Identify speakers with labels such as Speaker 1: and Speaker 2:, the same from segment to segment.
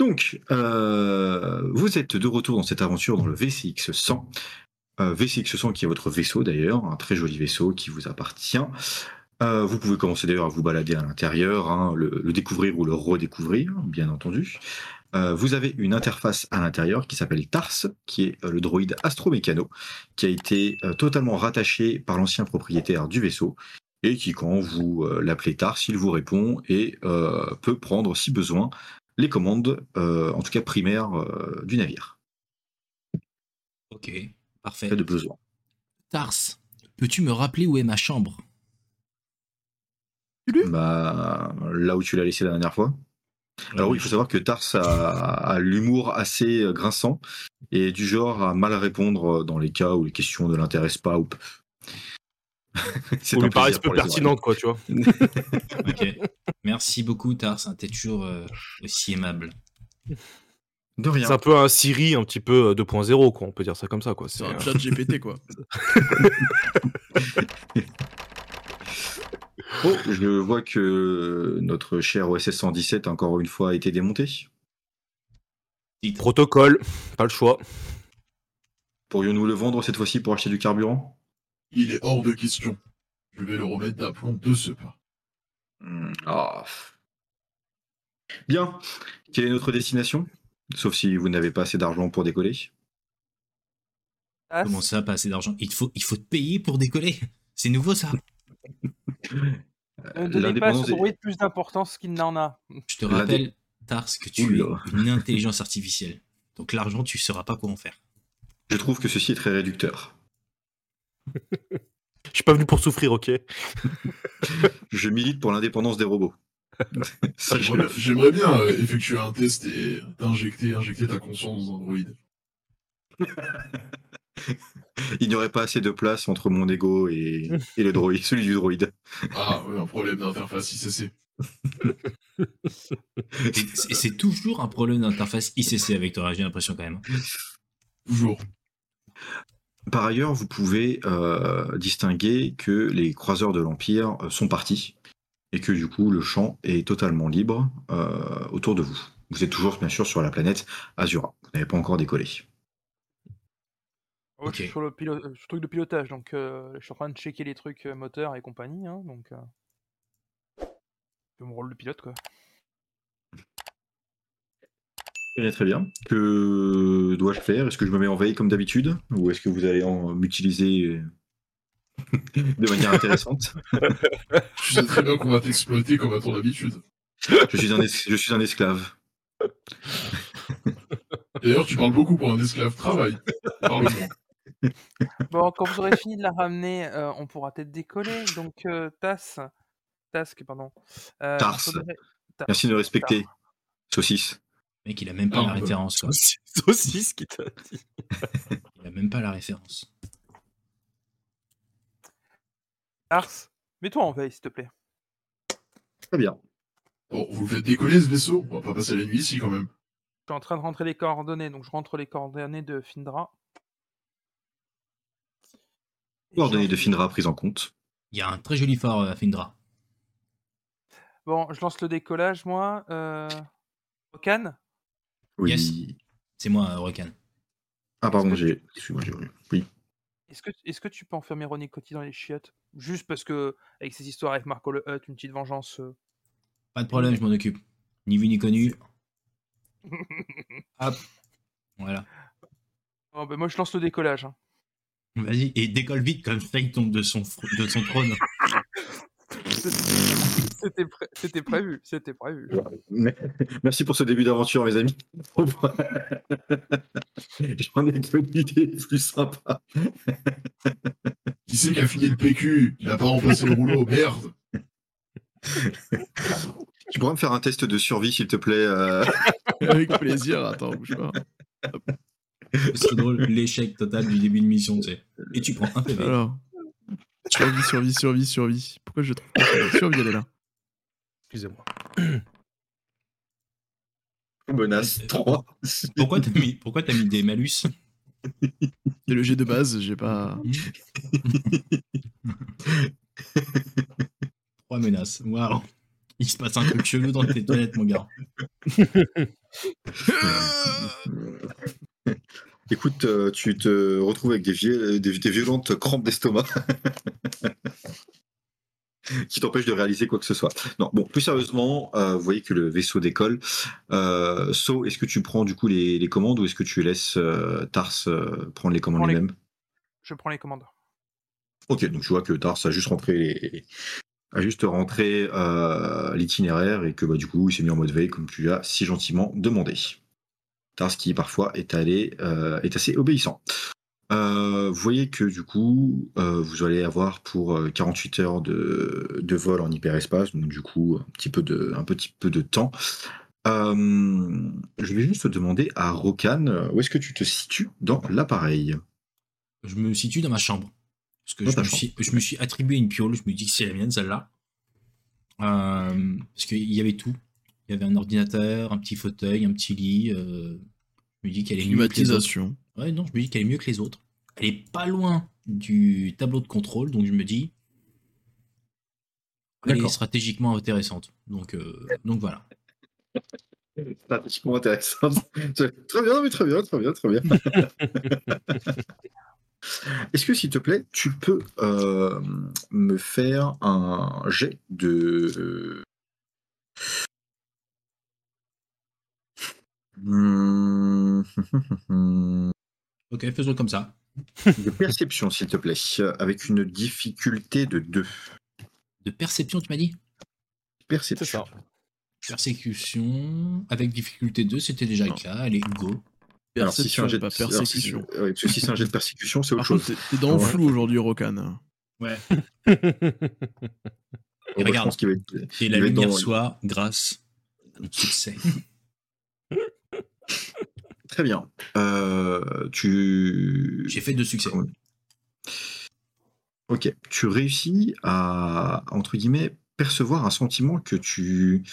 Speaker 1: Donc, euh, vous êtes de retour dans cette aventure dans le VCX 100. Euh, VCX 100 qui est votre vaisseau d'ailleurs, un très joli vaisseau qui vous appartient. Euh, vous pouvez commencer d'ailleurs à vous balader à l'intérieur, hein, le, découvrir ou le redécouvrir, bien entendu. Euh, vous avez une interface à l'intérieur qui s'appelle TARS, qui est le droïde astromécano, qui a été totalement rattaché par l'ancien propriétaire du vaisseau, et qui, quand vous l'appelez TARS, il vous répond et peut prendre, si besoin, les commandes, euh, en tout cas primaires, euh, du navire,
Speaker 2: Ok, parfait.
Speaker 1: cas de besoin.
Speaker 2: Tars, peux-tu me rappeler où est ma chambre?
Speaker 1: Bah, là où tu l'as laissé la dernière fois. Alors oui, il faut savoir que Tars a, a l'humour assez euh, grinçant et du genre à mal répondre dans les cas où les questions ne l'intéressent pas ou
Speaker 3: paraissent
Speaker 1: plaisir
Speaker 3: peu pertinentes, quoi, tu vois.
Speaker 2: Ok. Merci beaucoup, Tars. T'es toujours euh, aussi aimable.
Speaker 1: De rien.
Speaker 3: C'est un peu un Siri un petit peu euh, 2.0, quoi. On peut dire ça comme ça, quoi.
Speaker 4: C'est un
Speaker 3: euh,
Speaker 4: chat GPT, quoi.
Speaker 1: Oh, je vois que notre cher OSS 117 a encore une fois été démonté.
Speaker 3: Protocole, pas le choix.
Speaker 1: Pourrions-nous le vendre cette fois-ci pour acheter du carburant?
Speaker 5: Il est hors de question. Je vais le remettre d'aplomb de ce pas.
Speaker 1: Hmm, ah. Bien. Quelle est notre destination? Sauf si vous n'avez pas assez d'argent pour décoller.
Speaker 6: Ah,
Speaker 2: Comment ça, pas assez d'argent? Il, faut, il faut te payer pour décoller C'est nouveau, ça
Speaker 6: ne donnez pas à
Speaker 1: est-
Speaker 6: plus d'importance qu'il n'en a.
Speaker 2: Je te rappelle, Tars, que tu
Speaker 1: Oula.
Speaker 2: es une intelligence artificielle. Donc l'argent, tu sauras pas quoi en faire.
Speaker 1: Je trouve que ceci est très réducteur.
Speaker 3: Je suis pas venu pour souffrir, ok
Speaker 1: Je milite pour l'indépendance des robots.
Speaker 5: J'aimerais bien euh, effectuer un test et t'injecter injecter ta conscience dans un droïde.
Speaker 1: Il n'y aurait pas assez de place entre mon ego et, et le droïde, celui du droïde.
Speaker 5: Ah, ouais, un problème d'interface ICC.
Speaker 2: C'est toujours un problème d'interface ICC avec toi, j'ai l'impression quand même.
Speaker 5: Toujours.
Speaker 1: Par ailleurs, vous pouvez euh, distinguer que les croiseurs de l'Empire euh, sont partis et que du coup le champ est totalement libre euh, autour de vous. Vous êtes toujours bien sûr sur la planète Azura. Vous n'avez pas encore décollé.
Speaker 6: Ouais, Je suis
Speaker 2: Ok.
Speaker 6: sur le, pilo- euh, sur le truc de pilotage, donc euh, je suis en train de checker les trucs euh, moteurs et compagnie. Hein, donc, euh, c'est mon rôle de pilote, quoi.
Speaker 1: Très bien, très bien. Que dois-je faire? Est-ce que je me mets en veille comme d'habitude? Ou est-ce que vous allez en m'utiliser de manière intéressante?
Speaker 5: Tu sais très bien qu'on va t'exploiter comme à ton habitude.
Speaker 1: je, suis un es- je suis un esclave.
Speaker 5: D'ailleurs, tu parles beaucoup pour un esclave. Travail.
Speaker 6: Bon, quand vous aurez fini de la ramener, euh, on pourra peut-être décoller. Donc, euh, TAS, Task, pardon. Euh,
Speaker 1: Tars.
Speaker 6: faudrait-
Speaker 1: Merci de respecter. Saucisse.
Speaker 2: Mec, il a même pas
Speaker 5: Ah,
Speaker 2: la référence, quoi.
Speaker 3: Saucisse qui t'a dit.
Speaker 2: Il a même pas la référence.
Speaker 6: Tars, mets-toi en veille, s'il te plaît.
Speaker 1: Très bien.
Speaker 5: Bon, vous le faites décoller ce vaisseau On va pas passer la nuit ici quand même.
Speaker 6: Je suis en train de rentrer les coordonnées, donc je rentre les coordonnées de Findra.
Speaker 1: Coordonnées de Findra prises en compte.
Speaker 2: Il y a un très joli phare euh, à Findra.
Speaker 6: Bon, je lance le décollage, moi. Euh... Rokan
Speaker 1: Oui.
Speaker 2: Yes. C'est moi, euh, Rokan.
Speaker 1: Ah pardon, j'ai. Excuse-moi, j'ai. Oui.
Speaker 6: Est-ce que, est que tu peux enfermer Ronnie Coty dans les chiottes? Juste parce que, avec ces histoires avec Marco le Hutt, une petite vengeance. euh,
Speaker 2: Pas de problème, je m'en occupe. Ni vu ni connu. Hop. Voilà.
Speaker 6: Oh, bah, moi, je lance le décollage. hein.
Speaker 2: Vas-y, et décolle vite comme ça il tombe de son, de son trône.
Speaker 6: C'était pré- c'était prévu, c'était prévu.
Speaker 1: Merci pour ce début d'aventure, mes amis. J'en ai connu des plus sympas.
Speaker 5: Qui c'est qui a fini le PQ Il a pas remplacé le rouleau, merde
Speaker 1: Tu pourrais me faire un test de survie, s'il te plaît euh,
Speaker 4: Avec plaisir, attends, bouge pas.
Speaker 2: C'est drôle, l'échec total du début de mission, tu sais. Et tu prends un PV.
Speaker 4: Alors. Survie, survie, survie, survie. Pourquoi je trouve pas survie Survie, elle est là.
Speaker 3: Excusez-moi.
Speaker 1: Menace 3.
Speaker 2: Pourquoi t'as mis, pourquoi t'as mis des malus?
Speaker 4: C'est le G de base, j'ai pas.
Speaker 2: Trois menaces. Waouh. Il se passe un truc chelou dans tes toilettes, mon gars.
Speaker 1: Écoute, euh, tu te retrouves avec des, vie- des- des violentes crampes d'estomac qui t'empêchent de réaliser quoi que ce soit. Non, bon, plus sérieusement, euh, vous voyez que le vaisseau décolle. Euh, so, est-ce que tu prends du coup les, les commandes ou est-ce que tu laisses euh, Tars prendre les commandes
Speaker 6: les-
Speaker 1: lui-même?
Speaker 6: Je prends les commandes.
Speaker 1: Ok, donc tu vois que Tars a juste rentré les- a juste rentré l'itinéraire et que bah, du coup il s'est mis en mode veille comme tu as si gentiment demandé. Tars qui parfois est allé euh, est assez obéissant. Euh, vous voyez que du coup euh, vous allez avoir pour euh, 48 heures de, de vol en hyperespace, donc du coup un petit peu de, un petit peu de temps. Je vais juste te demander à Rokan, où est-ce que tu te situes dans l'appareil?
Speaker 2: Je me situe dans ma chambre. Parce que je me, suis, je me suis attribué une piole, je me dis que c'est la mienne, celle-là. Parce qu'il y avait tout. Il y avait un ordinateur, un petit fauteuil, un petit lit. euh, je me dis qu'elle est mieux que les autres.
Speaker 4: Climatisation.
Speaker 2: Ouais, non, je me dis qu'elle est mieux que les autres. Elle est pas loin du tableau de contrôle, donc je me dis. Elle est stratégiquement intéressante. Donc, euh, donc voilà.
Speaker 1: Pratiquement intéressant. très bien, mais très bien, très bien, très bien. Est-ce que, s'il te plaît, tu peux euh, me faire un jet de. Hmm,
Speaker 2: Ok, faisons comme ça.
Speaker 1: de perception, s'il te plaît, avec une difficulté de 2.
Speaker 2: De perception, tu m'as dit?
Speaker 1: Perception.
Speaker 2: Persécution. Avec difficulté 2, c'était déjà le cas. Allez, go.
Speaker 1: Alors, si
Speaker 4: Perception,
Speaker 1: un jet de
Speaker 4: pas
Speaker 1: alors, si-
Speaker 4: persécution.
Speaker 1: ouais, parce que si c'est un jet de persécution, c'est autre
Speaker 4: Par
Speaker 1: chose.
Speaker 4: t'es dans le
Speaker 1: Ouais.
Speaker 4: flou aujourd'hui, Rokan.
Speaker 2: Ouais.
Speaker 1: Bon,
Speaker 2: Et
Speaker 1: bah, je
Speaker 2: regarde.
Speaker 1: pense qu'il va être-
Speaker 2: Et
Speaker 1: il
Speaker 2: la lumière
Speaker 1: dans-
Speaker 2: soit grâce à notre succès.
Speaker 1: Très bien. Euh, tu.
Speaker 2: J'ai fait deux succès.
Speaker 1: Ok, tu réussis à, entre guillemets, percevoir un sentiment que tu,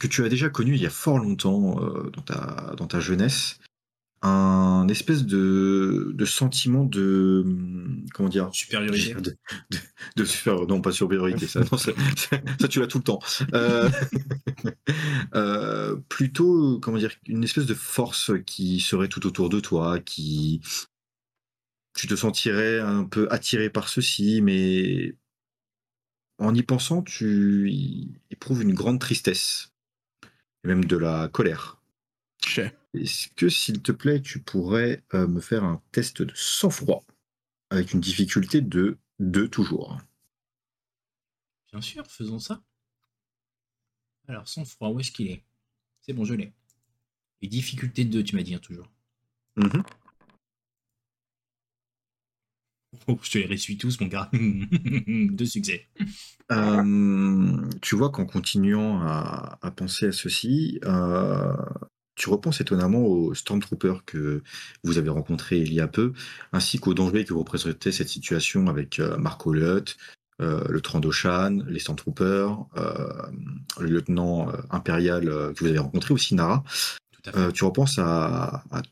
Speaker 1: que tu as déjà connu il y a fort longtemps euh, dans, ta, dans ta jeunesse. Un espèce de, de sentiment de. Comment dire
Speaker 2: Supériorité.
Speaker 1: de, de, de super- non pas supériorité ça, non, ça, ça- ça, tu l'as tout le temps Euh, euh, plutôt comment dire une espèce de force qui serait tout autour de toi qui tu te sentirais un peu attiré par ceci mais en y pensant tu y éprouves une grande tristesse et même de la colère Est-ce que, s'il te plaît, tu pourrais euh, me faire un test de sang-froid avec une difficulté de 2 toujours?
Speaker 2: Bien sûr, faisons ça. Alors, sans froid, où est-ce qu'il est? C'est bon, je l'ai. Et difficulté 2, tu m'as dit, hein, toujours.
Speaker 1: Mhm.
Speaker 2: Oh, je te les réussis tous, mon gars. Deux succès.
Speaker 1: Euh, Tu vois qu'en continuant à, à penser à ceci, euh, tu repenses étonnamment aux Stormtroopers que vous avez rencontrés il y a peu, ainsi qu'aux dangers que représentait cette situation avec euh, Mark Olliott, euh, le Trandoshan, les Stormtroopers, euh, le lieutenant impérial que vous avez rencontré aussi, Nara.
Speaker 2: Tout à fait.
Speaker 1: Euh, tu repenses à, à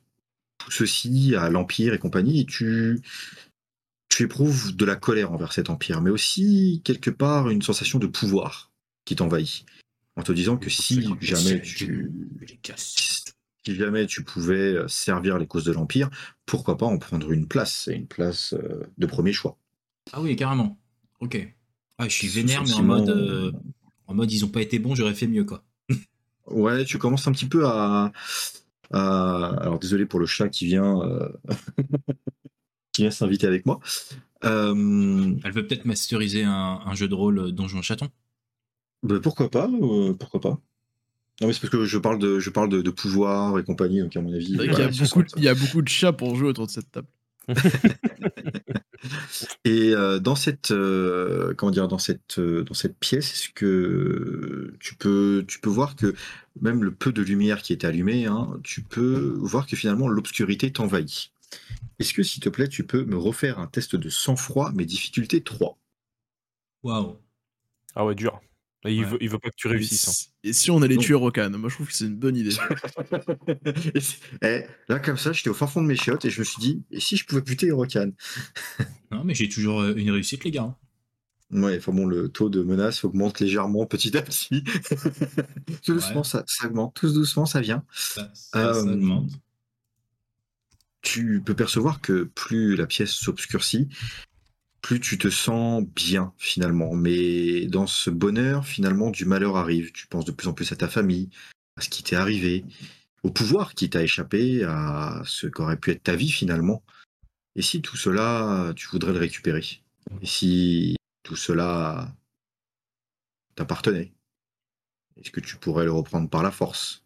Speaker 1: tout ceci, à l'Empire et compagnie, et tu, tu éprouves de la colère envers cet Empire, mais aussi quelque part une sensation de pouvoir qui t'envahit, en te disant que si jamais tu. Si jamais tu pouvais servir les causes de l'Empire, pourquoi pas en prendre une place, et une place euh, de premier choix.
Speaker 2: Ah oui, carrément. Ok. Ah, je suis vénère, mais en mode, euh, en mode ils ont pas été bons, j'aurais fait mieux, quoi.
Speaker 1: Ouais, tu commences un petit peu à. à- alors désolé pour le chat qui vient, euh, qui vient s'inviter avec moi. Euh,
Speaker 2: Elle veut peut-être masteriser un, un jeu de rôle euh, Donjon Chaton.
Speaker 1: bah, pourquoi pas euh, Pourquoi pas Non, mais c'est parce que je parle de, je parle de, de pouvoir et compagnie, donc à mon avis. Voilà,
Speaker 4: qu'il y, a beaucoup il y a beaucoup de chats pour jouer autour de cette table.
Speaker 1: Et euh, dans cette, euh, comment dire, dans cette, euh, dans cette pièce, est-ce que tu peux, tu peux voir que même le peu de lumière qui est allumée, hein, tu peux voir que finalement l'obscurité t'envahit. Est-ce que, s'il te plaît, tu peux me refaire un test de sang-froid, mais difficulté 3
Speaker 2: Waouh.
Speaker 7: Ah ouais, dur. Et il,
Speaker 2: Ouais.
Speaker 7: veut, il veut pas que tu réussisses. hein.
Speaker 4: et si on allait tuer Rokan Moi, je trouve que c'est une bonne idée.
Speaker 1: Et eh, Là, comme ça, j'étais au fin fond de mes chiottes et je me suis dit, et si je pouvais buter Rokan?
Speaker 2: Non, mais j'ai toujours euh, une réussite, les gars.
Speaker 1: Ouais, enfin bon, le taux de menace augmente légèrement petit à petit. tout doucement,
Speaker 2: Ouais.
Speaker 1: ça, ça augmente. Tout doucement, ça vient.
Speaker 2: Ça, ça, ça
Speaker 1: Euh,
Speaker 2: demande.
Speaker 1: tu peux percevoir que plus la pièce s'obscurcit, plus tu te sens bien finalement. Mais dans ce bonheur, finalement, du malheur arrive. Tu penses de plus en plus à ta famille, à ce qui t'est arrivé, au pouvoir qui t'a échappé, à ce qu'aurait pu être ta vie finalement. Et si tout cela, tu voudrais le récupérer? Et si tout cela t'appartenait? Est-ce que tu pourrais le reprendre par la force?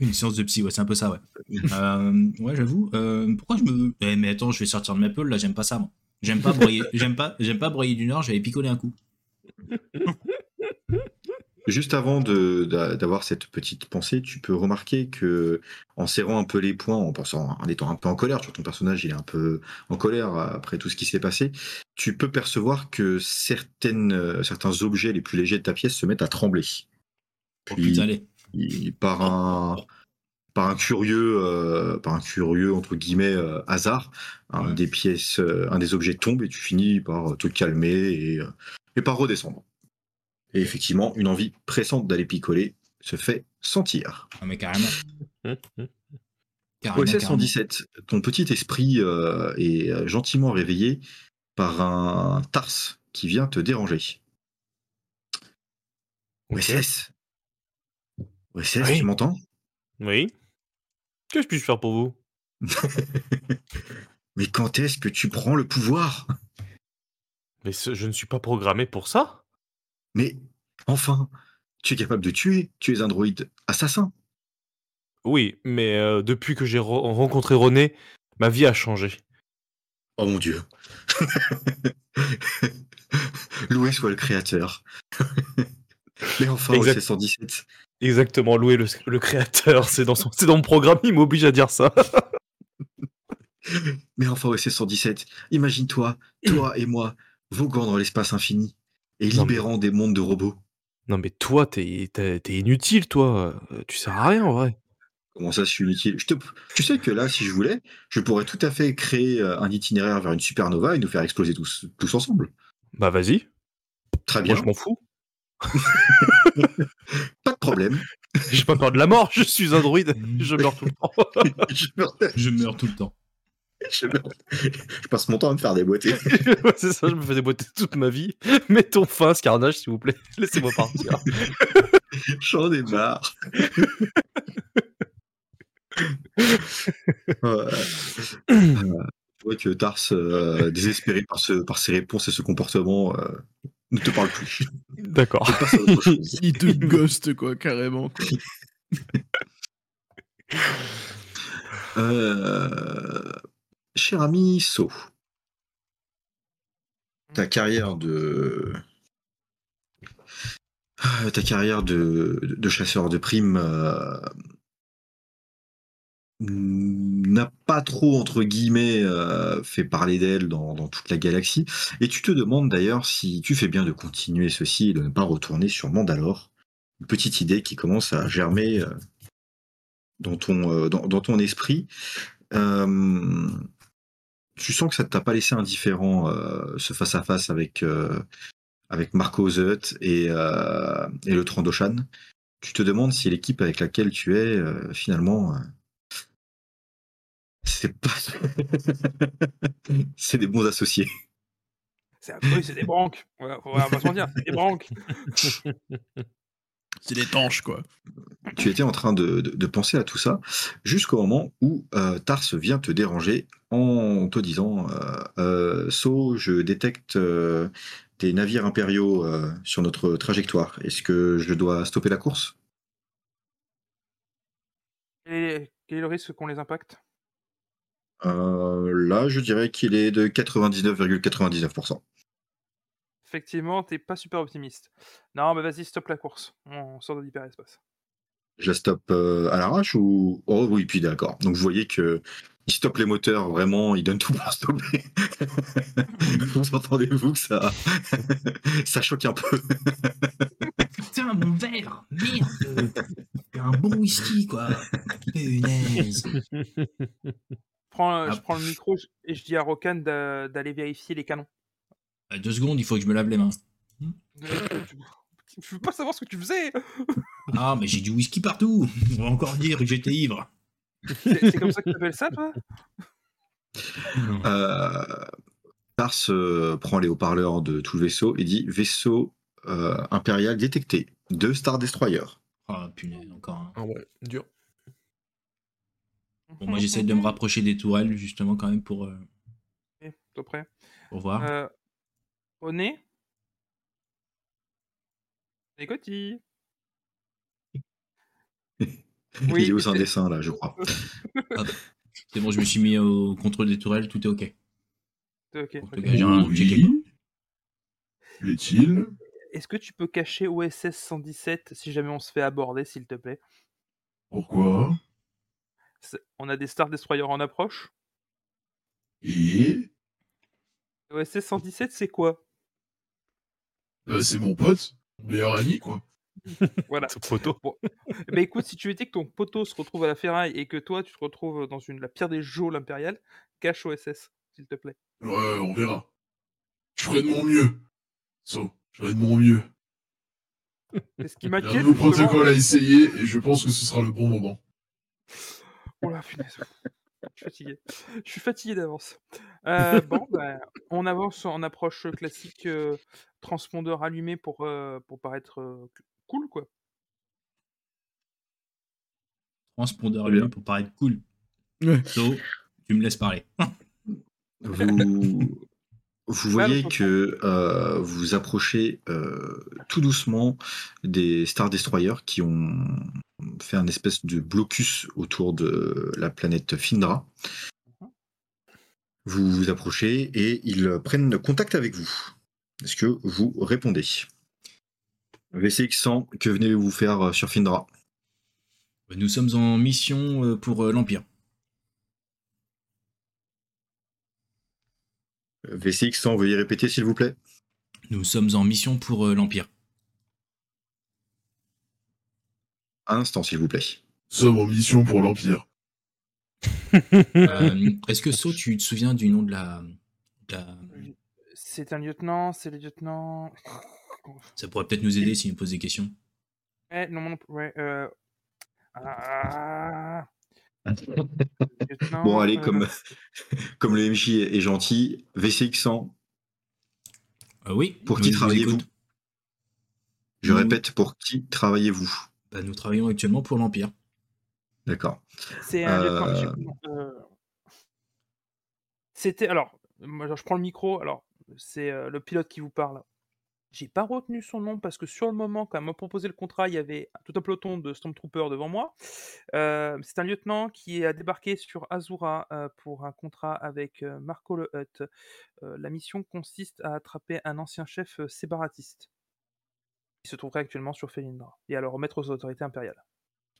Speaker 2: Une séance de psy, ouais, c'est un peu ça, ouais. Euh, ouais, j'avoue. Euh, pourquoi je me. Eh, mais attends, je vais sortir de ma peule, là, j'aime pas ça, moi. J'aime pas broyer, j'aime pas, j'aime pas broyer du nord, j'avais picolé un coup.
Speaker 1: Juste avant d'avoir cette petite pensée, tu peux remarquer que en serrant un peu les poings, en pensant, en étant un peu en colère, sur ton personnage, il est un peu en colère après tout ce qui s'est passé, tu peux percevoir que certaines, euh, certains objets les plus légers de ta pièce se mettent à trembler.
Speaker 2: Oh
Speaker 1: Puis,
Speaker 2: putain, allez.
Speaker 1: Il- par un, par un curieux, euh, par un curieux entre guillemets euh, hasard, un
Speaker 2: Ouais.
Speaker 1: des pièces, euh, un des objets tombe et tu finis par te calmer et, euh, et par redescendre. Et effectivement, une envie pressante d'aller picoler se fait sentir.
Speaker 2: Ah, mais carrément. Carrément,
Speaker 1: OSS
Speaker 2: carrément.
Speaker 1: 117, ton petit esprit euh, est euh, gentiment réveillé par un Tars qui vient te déranger. OSS OSS,
Speaker 3: Oui.
Speaker 1: tu m'entends
Speaker 3: Oui. Que je puis faire pour vous?
Speaker 1: Mais quand est-ce que tu prends le pouvoir?
Speaker 3: Mais ce- je ne suis pas programmé pour ça.
Speaker 1: Mais enfin, tu es capable de tuer, tu es un droïde assassin.
Speaker 3: Oui, mais euh, depuis que j'ai re- rencontré René, ma vie a changé.
Speaker 1: Oh mon dieu. Loué soit le créateur. Mais enfin. OSS 117,
Speaker 3: Exactement, louer le, le créateur, c'est dans, son- dans mon programme, il m'oblige à dire ça.
Speaker 1: mais enfin, OSS 117, imagine-toi, toi et moi, voguant dans l'espace infini et
Speaker 3: mais-
Speaker 1: libérant des mondes de robots.
Speaker 3: Non mais toi, t'es inutile, toi. Euh, Tu sers à rien, en vrai.
Speaker 1: Comment ça, je suis inutile? Je te... Tu sais que là, si je voulais, je pourrais tout à fait créer euh, un itinéraire vers une supernova et nous faire exploser tous, tous ensemble.
Speaker 3: Bah vas-y,
Speaker 1: Très bien,
Speaker 3: moi je m'en fous.
Speaker 1: pas de problème.
Speaker 3: J'ai pas peur de la mort, je suis un druide, je meurs tout le temps.
Speaker 1: je, meurs-
Speaker 2: Je meurs tout le temps.
Speaker 1: je meurs- je passe mon temps à me faire déboîter.
Speaker 3: Ouais, c'est ça, je me fais déboîter toute ma vie. Mettons fin à ce carnage, s'il vous plaît. Laissez-moi partir.
Speaker 1: J'en ai marre. Ouais. Euh, Tu vois que Tars, euh, désespéré par, ce, par ses réponses et ce comportement, euh, ne te parle plus.
Speaker 3: D'accord.
Speaker 1: Il
Speaker 4: te ghost, quoi, carrément. Quoi.
Speaker 1: Euh, cher ami So, ta carrière de Ah, ta carrière de, de chasseur de primes euh, n'a pas trop entre guillemets euh, fait parler d'elle dans, toute la galaxie. Et tu te demandes d'ailleurs si tu fais bien de continuer ceci et de ne pas retourner sur Mandalore. Une petite idée qui commence à germer euh, dans ton, euh, dans, ton esprit. Tu sens que ça ne t'a pas laissé indifférent ce face-à-face avec, Marco Zut et, et le Trandoshan. Tu te demandes si l'équipe avec laquelle tu es, finalement, c'est pas. c'est des bons associés.
Speaker 6: C'est oui, c'est des branques. On va, on va pas se mentir, c'est des branques.
Speaker 4: C'est des tanches, quoi.
Speaker 1: tu étais en train de, de- de penser à tout ça jusqu'au moment où euh, Tars vient te déranger en te disant euh, euh, So, je détecte euh, des navires impériaux euh, sur notre trajectoire. Est-ce que je dois stopper la course?
Speaker 6: Quel est, quel est le risque qu'on les impacte?
Speaker 1: Euh, Là, je dirais qu'il est de 99,99%.
Speaker 6: Effectivement, t'es pas super optimiste. Non, bah vas-y, stop la course. On sort de l'hyperespace.
Speaker 1: Je la stoppe euh, à l'arrache ou Oh oui, puis d'accord. Donc vous voyez que il stoppe les moteurs, vraiment, il donne tout pour stopper. vous entendez-vous que ça, ça choque un peu?
Speaker 2: Putain, mon verre Merde C'est un bon whisky, quoi Punaise
Speaker 6: prends,
Speaker 2: Ah.
Speaker 6: je prends le micro et je dis à Rokan d'a- d'aller vérifier les canons.
Speaker 2: À deux secondes, il faut que je me lave les mains.
Speaker 6: Je veux pas savoir ce que tu faisais?
Speaker 2: Ah, mais j'ai du whisky partout. On va encore dire que j'étais ivre.
Speaker 6: C'est comme ça que tu appelles ça, toi?
Speaker 1: Euh, Tars euh, prend les haut-parleurs de tout le vaisseau et dit vaisseau euh, impérial détecté, deux Star Destroyer.
Speaker 2: Ah, punaise, encore un.
Speaker 3: Ah ouais, dur.
Speaker 2: Bon, moi, j'essaie de me rapprocher des tourelles, justement, quand même, pour, euh,
Speaker 6: Ok, T'es prêt
Speaker 2: pour voir.
Speaker 6: euh, Au nez Les cotilles.
Speaker 1: Il est où c'est un dessin là, je crois.
Speaker 2: C'est bon, je me suis mis au contrôle des tourelles, tout est ok.
Speaker 6: Ok.
Speaker 2: Pour te gager un
Speaker 5: Oui.
Speaker 2: checker, quoi.
Speaker 5: Plaît-il
Speaker 6: Est-ce que tu peux cacher OSS 117 si jamais on se fait aborder, s'il te plaît?
Speaker 5: Pourquoi?
Speaker 6: On a des Star Destroyers en approche.
Speaker 5: Et
Speaker 6: OSS 117, c'est quoi?
Speaker 5: Bah, c'est mon pote, mon meilleur ami, quoi.
Speaker 6: Voilà.
Speaker 3: Cette photo.
Speaker 6: Bah écoute, si tu étais que ton poteau se retrouve à la ferraille et que toi tu te retrouves dans une, la pire des geôles impériales, cache OSS, s'il te plaît.
Speaker 5: Ouais, on verra. Je ferai de mon mieux. So, je ferai de mon mieux.
Speaker 6: C'est ce qui
Speaker 5: Il y a un
Speaker 6: m'inquiète.
Speaker 5: nouveau protocole à essayer et je pense que ce sera le bon moment.
Speaker 6: Oh la punaise. Je suis fatigué. Je suis fatigué d'avance. Euh, bon, bah, on avance en approche classique, euh, transpondeur allumé pour, euh, pour paraître euh, cool, quoi.
Speaker 2: Transpondeur allumé pour paraître cool.
Speaker 4: Ouais.
Speaker 2: So, tu me laisses parler.
Speaker 1: Vous, vous
Speaker 6: Mal
Speaker 1: voyez que euh, vous vous approchez euh, tout doucement des Star Destroyers qui ont fait un espèce de blocus autour de la planète Findra. Vous vous approchez et ils prennent contact avec vous. Est-ce que vous répondez? VCX 100, que venez-vous faire euh, sur Findra?
Speaker 2: Nous sommes en mission euh, pour euh, l'Empire.
Speaker 1: VCX 100, veuillez répéter s'il vous plaît
Speaker 2: Nous sommes en mission pour l'Empire.
Speaker 1: Un instant s'il vous plaît.
Speaker 5: En mission pour l'Empire.
Speaker 2: Euh, Est-ce que So, tu te souviens du nom de la.
Speaker 6: C'est un lieutenant, c'est le lieutenant.
Speaker 2: Ça pourrait peut-être nous aider s'il nous pose des questions.
Speaker 6: Eh, non, non, ouais, euh... ah. Lieutenant,
Speaker 1: Bon, allez,
Speaker 6: euh,
Speaker 1: comme, comme le MJ est gentil, VCX 100,
Speaker 2: Euh, oui.
Speaker 1: pour qui travaillez-vous? Je répète, pour qui travaillez-vous?
Speaker 2: Bah, nous travaillons actuellement pour l'Empire.
Speaker 1: D'accord.
Speaker 6: C'est un lieutenant,
Speaker 1: Euh,
Speaker 6: euh, C'était alors, moi je prends le micro. Alors, c'est euh, le pilote qui vous parle. J'ai pas retenu son nom parce que sur le moment, quand elle m'a proposé le contrat, il y avait tout un peloton de Stormtroopers devant moi. Euh, c'est un lieutenant qui a débarqué sur Azura euh, pour un contrat avec euh, Marco le Hutt. Euh, la mission consiste à attraper un ancien chef euh, séparatiste qui se trouverait actuellement sur Felindra et à le remettre aux autorités impériales.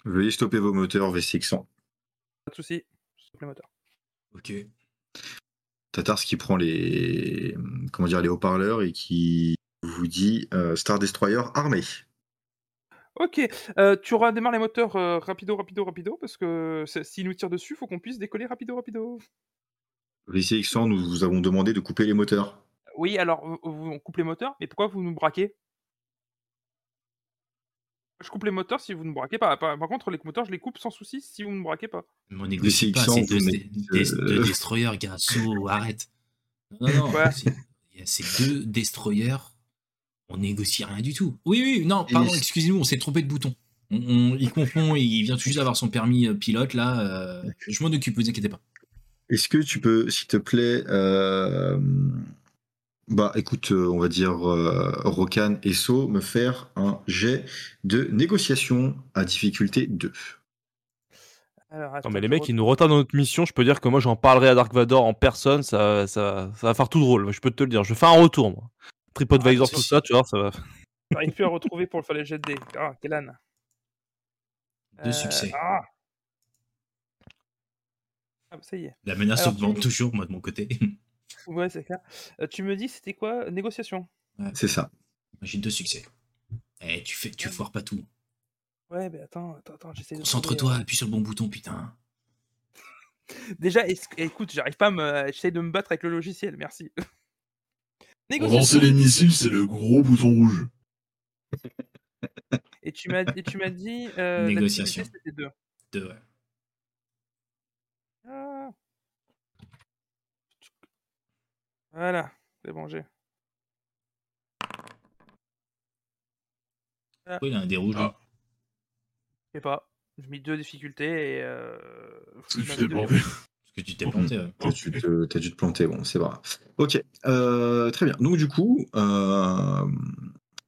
Speaker 1: Veuillez stopper vos moteurs VCX 100.
Speaker 6: Pas de souci, stop les moteurs.
Speaker 2: Ok.
Speaker 1: Tatars qui prend les, comment dire, les haut-parleurs et qui vous dit euh, Star Destroyer armé.
Speaker 6: Ok, euh, tu redémarres les moteurs euh, rapido, rapido, rapido, parce que s'ils nous tirent dessus, faut qu'on puisse décoller rapido, rapido.
Speaker 1: VCX 100, nous vous avons demandé de couper les moteurs.
Speaker 6: Oui, alors, on coupe les moteurs, mais pourquoi vous nous braquez? Je coupe les moteurs si vous ne braquez pas. Par, par contre, les moteurs, je les coupe sans souci si vous ne braquez pas.
Speaker 2: Mais on négocie pas,
Speaker 1: CX100,
Speaker 2: c'est deux,
Speaker 1: euh,
Speaker 2: deux destroyers, gars. So, arrête. Non, non, non.
Speaker 6: Ouais.
Speaker 2: c'est- deux destroyers. On négocie rien du tout. Oui, oui, non, pardon,
Speaker 1: Et-
Speaker 2: excusez-nous, on s'est trompé de bouton. On, on- il confond, il vient tout juste d'avoir son permis euh, pilote, là. euh, je m'en occupe, vous inquiétez pas.
Speaker 1: Est-ce que tu peux, s'il te plaît, euh, bah écoute, euh, on va dire euh, Rokan et So, me faire un jet de négociation à difficulté 2.
Speaker 6: Alors,
Speaker 3: Non, mais les mecs, ils nous retardent dans notre mission. Je peux dire que moi, j'en parlerai à Dark Vador en personne. Ça, ça, ça va faire tout drôle. Je peux te le dire. Je fais un retour, moi. TripAdvisor,
Speaker 2: Ah,
Speaker 3: tout ça, tu vois, ça va.
Speaker 6: J'arrive plus à retrouver pour le faire les jets de dés. Ah, quel âne.
Speaker 2: Deux
Speaker 6: Euh,
Speaker 2: succès.
Speaker 6: Ah. Ah, bah, ça y est.
Speaker 2: La menace
Speaker 6: Alors, tu-
Speaker 2: augmente toujours, moi, de mon côté.
Speaker 6: Ouais, c'est clair. Euh, tu me dis, c'était quoi? Négociation
Speaker 1: C'est ça.
Speaker 2: J'ai deux succès. Eh, tu fais, tu foires pas tout.
Speaker 6: Ouais, mais attends, attends, attends, j'essaie de.
Speaker 2: Concentre-toi,
Speaker 6: trouver,
Speaker 2: appuie sur le bon bouton, putain.
Speaker 6: euh, Déjà, écoute, j'arrive pas à me. J'essaie de me battre avec le logiciel, merci.
Speaker 5: Pour lancer les missiles, c'est le gros bouton rouge.
Speaker 6: Et tu m'as dit euh,
Speaker 2: Négociation.
Speaker 6: c'était deux.
Speaker 2: Deux, ouais.
Speaker 6: Ah. Voilà, c'est bon, j'ai.
Speaker 2: Pourquoi il a un dé rouge
Speaker 5: Ah.
Speaker 2: là
Speaker 6: Je sais pas. J'ai mis deux difficultés et. Euh...
Speaker 2: Parce que tu t'es planté. ouais.
Speaker 1: T'as dû, te- dû te planter, bon, c'est pas. Ok, euh, très bien. Donc, du coup, euh,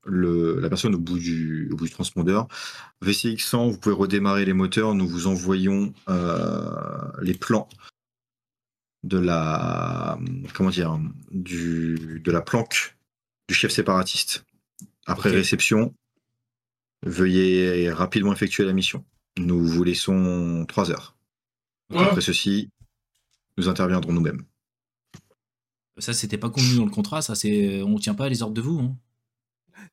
Speaker 1: le, la personne au bout, du, au bout du transpondeur, VCX 100, vous pouvez redémarrer les moteurs. Nous vous envoyons euh, les plans de la, comment dire, du, de la planque du chef séparatiste. Après réception, veuillez rapidement effectuer la mission. Nous vous laissons trois heures.
Speaker 5: Ouais.
Speaker 1: Après ceci, nous interviendrons nous-mêmes.
Speaker 2: Ça, c'était pas convenu dans le contrat. Ça, c'est on tient pas les ordres de vous. Hein.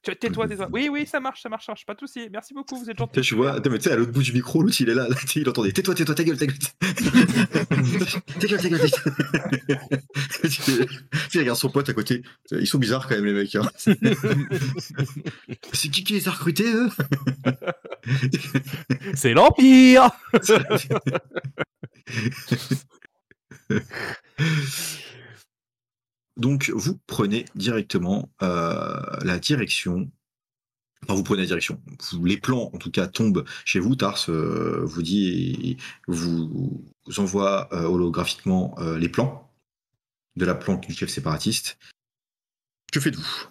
Speaker 6: Tu- Tais-toi, tais-toi. Oui, oui, ça marche, ça marche, ça marche. Pas de soucis. Merci beaucoup, vous êtes gentil.
Speaker 1: Je vois, attends, mais tu sais, à l'autre bout du micro, l'autre il est là, là tu sais, il entendait Tais-toi, tais-toi, ta gueule, ta gueule. ta gueule, ta gueule, ta gueule. tu sais, regarde son pote à côté. Ils sont bizarres quand même, les mecs. hein. C'est qui qui les a recrutés, eux?
Speaker 3: C'est l'Empire
Speaker 1: Donc, vous prenez directement euh, la direction. Enfin, vous prenez la direction. Vous- les plans, en tout cas, tombent chez vous. Tars euh, vous dit, vous, vous envoie euh, holographiquement euh, les plans de la planque du chef séparatiste. Que faites-vous?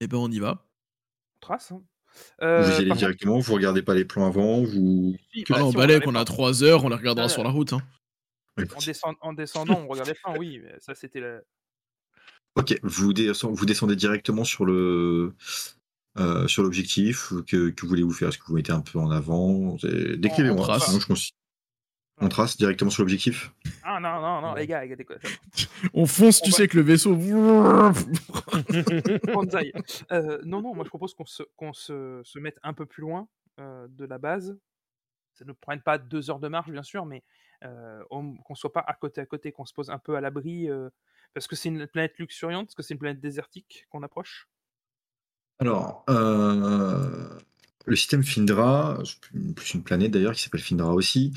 Speaker 4: Eh ben, on y va.
Speaker 6: Trace. hein.
Speaker 1: Vous y allez
Speaker 6: par contre,
Speaker 1: directement, vous regardez pas les plans avant, vous.
Speaker 6: si, bah,
Speaker 4: on
Speaker 6: si,
Speaker 4: balai qu'on a 3 heures, on les regardera sur la route. Hein.
Speaker 6: En, descend- en descendant, on regardait pas, oui, mais ça c'était la...
Speaker 1: Ok, vous, descend- vous descendez directement sur le euh, sur l'objectif. Que, que voulez-vous faire? Est-ce que vous mettez un peu en avant? Décrivez-moi.
Speaker 4: trace.
Speaker 1: sinon je On trace directement sur l'objectif?
Speaker 6: Ah non, non, non, les gars, les gars, quoi.
Speaker 4: On fonce,
Speaker 6: On
Speaker 4: tu
Speaker 6: va-
Speaker 4: sais, avec le vaisseau.
Speaker 6: Euh, non, non, moi je propose qu'on se, qu'on se, se mette un peu plus loin euh, de la base. Ça ne prenne pas deux heures de marche, bien sûr, mais euh, qu'on soit pas à côté à côté, qu'on se pose un peu à l'abri. euh, parce que c'est une planète luxuriante, parce que c'est une planète désertique qu'on approche?
Speaker 1: Alors, euh, le système Findra, plus une planète d'ailleurs qui s'appelle Findra aussi,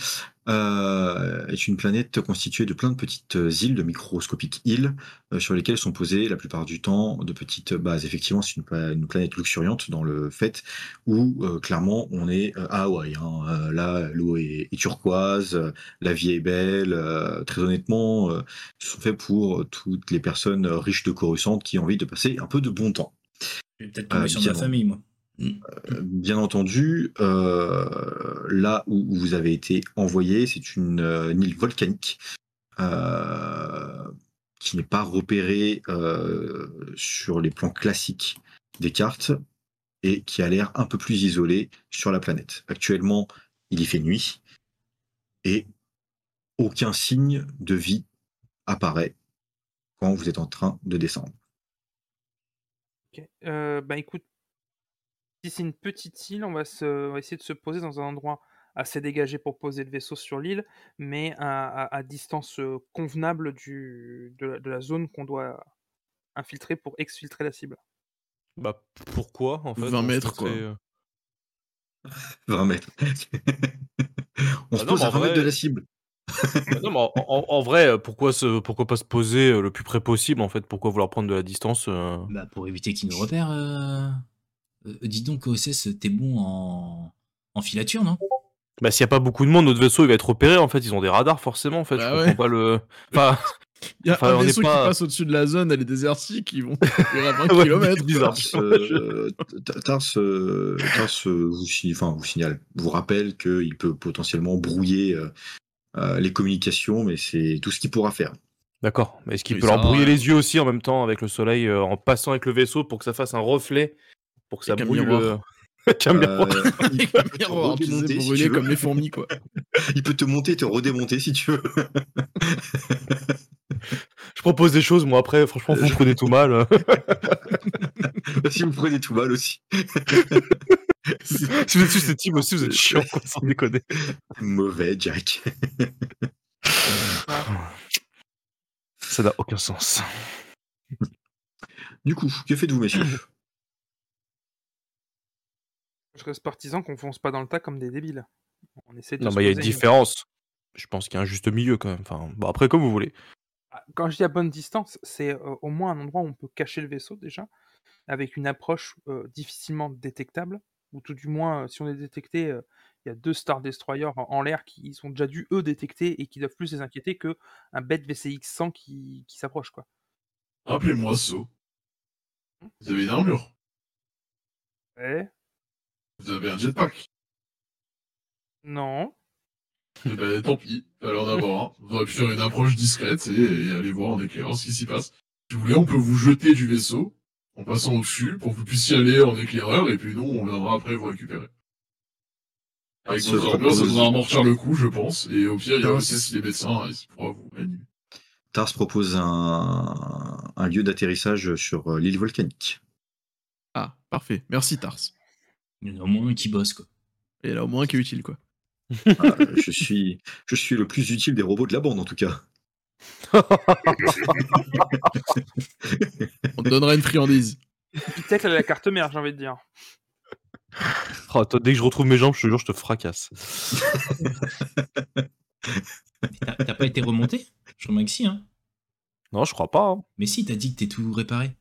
Speaker 1: euh, est une planète constituée de plein de petites îles, de microscopiques îles, euh, sur lesquelles sont posées la plupart du temps de petites bases. Effectivement, c'est une, pla- une planète luxuriante dans le fait où euh, clairement on est euh, à Hawaï. hein. Euh, là, l'eau est, est turquoise, euh, la vie est belle. euh, très honnêtement, euh, ils sont faits pour toutes les personnes euh, riches de Coruscant qui ont envie de passer un peu de bon temps.
Speaker 2: Je vais peut-être tomber sur ma famille, moi.
Speaker 1: Bien entendu, euh, là où vous avez été envoyé, c'est une, euh, une île volcanique euh, qui n'est pas repérée euh, sur les plans classiques des cartes et qui a l'air un peu plus isolée sur la planète. Actuellement, il y fait nuit et aucun signe de vie apparaît quand vous êtes en train de descendre.
Speaker 6: Ok. Euh, bah écoute, si c'est une petite île, on va, se, on va essayer de se poser dans un endroit assez dégagé pour poser le vaisseau sur l'île, mais à, à- à distance euh, convenable du, de, la, de la zone qu'on doit infiltrer pour exfiltrer la cible.
Speaker 3: Bah pourquoi en fait
Speaker 4: 20
Speaker 3: on se
Speaker 4: mètres, quoi.
Speaker 3: mettrait, euh,
Speaker 1: 20 mètres. On se
Speaker 3: Ah non,
Speaker 1: pose à
Speaker 3: en
Speaker 1: 20 mètres
Speaker 3: vrai-
Speaker 1: de la cible.
Speaker 3: bah non, mais en, en- en vrai, pourquoi, se, pourquoi pas se poser euh, le plus près possible en fait? Pourquoi vouloir prendre de la distance euh,
Speaker 2: Bah, pour éviter qu'ils nous repèrent. Euh... dis donc, OSS, t'es bon en... en filature, non?
Speaker 3: Bah s'il y a pas beaucoup de monde, notre vaisseau il va être repéré en fait. Ils ont des radars forcément en fait.
Speaker 4: Bah
Speaker 3: je
Speaker 4: ouais.
Speaker 3: comprends pas le. Enfin,
Speaker 4: Il y a
Speaker 3: Enfin,
Speaker 4: un vaisseau
Speaker 3: pas-
Speaker 4: qui passe au-dessus de la zone, elle est désertique, ils vont à 20
Speaker 3: Ouais,
Speaker 4: km.
Speaker 3: bizarre.
Speaker 1: Tars, euh, Tars, euh, Tars, euh, vous, si- enfin, vous signale, vous rappelle qu'il peut potentiellement brouiller euh, euh, les communications, mais c'est tout ce qu'il pourra faire.
Speaker 3: D'accord. Mais est-ce qu'il
Speaker 4: Oui,
Speaker 3: peut leur brouiller
Speaker 4: ouais.
Speaker 3: les yeux aussi en même temps avec le soleil euh, en passant avec le vaisseau pour que ça fasse un reflet pour que ça
Speaker 4: Avec un
Speaker 3: brouille le.
Speaker 4: miroir.
Speaker 3: Avec un miroir.
Speaker 1: Euh, il, peut te
Speaker 4: miroir, tu sais,
Speaker 1: redémonter
Speaker 4: pour
Speaker 1: si
Speaker 4: brûler
Speaker 1: tu veux.
Speaker 4: comme les fourmis, quoi.
Speaker 1: Il peut te monter et te redémonter si tu veux.
Speaker 3: Je propose des choses moi après. Franchement, vous prenez tout mal.
Speaker 1: si vous prenez tout mal aussi.
Speaker 3: si vous êtes susceptible aussi, vous êtes chiant quoi, sans déconner.
Speaker 1: Mauvais, Jack.
Speaker 3: Ça n'a aucun sens.
Speaker 1: Du coup, que faites-vous, messieurs?
Speaker 6: Je reste partisan qu'on fonce pas dans le tas comme des débiles. On essaie de
Speaker 3: Non, mais il y a une différence. Je pense qu'il y a un juste milieu quand même. Enfin, bon, après, comme vous voulez.
Speaker 6: Ah, Quand je dis à bonne distance, c'est euh, au moins un endroit où on peut cacher le vaisseau déjà, avec une approche euh, difficilement détectable, ou tout du moins, euh, si on est détecté, euh, il y a deux Star Destroyers en, en l'air qui sont déjà dû eux détecter et qui doivent plus les inquiéter que un bête VCX 100 qui, qui s'approche quoi.
Speaker 5: Rappelez-moi saut. Vous avez une armure.
Speaker 6: Ouais.
Speaker 5: Vous avez un jetpack.
Speaker 6: Non.
Speaker 5: Eh ben, tant pis, l'heure d'avoir un. Vous aurez pu faire une approche discrète et, et aller voir en éclairant ce qui s'y passe. Si vous voulez, on peut vous jeter du vaisseau en passant au-dessus pour que vous puissiez aller en éclaireur et puis nous, on viendra après vous récupérer. Avec
Speaker 1: Se
Speaker 5: votre armure, ça devrait amortir le coup, je pense. Et au pire, il y a aussi si les médecins, ils pourront vous réanimer.
Speaker 1: Tars propose un, un lieu d'atterrissage sur euh, l'île volcanique.
Speaker 4: Ah, parfait. Merci, Tars.
Speaker 2: Il y en a au moins un qui bosse, quoi.
Speaker 4: Et là, au moins, qui est utile, quoi.
Speaker 1: Ah, je, suis, je suis le plus utile des robots de la bande, en tout cas.
Speaker 4: On te donnera une friandise.
Speaker 6: A la carte mère, j'ai envie de dire.
Speaker 3: Oh, toi, dès que je retrouve mes jambes, je te jure, je te fracasse.
Speaker 2: T'as pas été remonté? Je remarque que si, hein.
Speaker 3: Non, je crois pas. hein.
Speaker 2: Mais si, t'as dit que t'es tout réparé.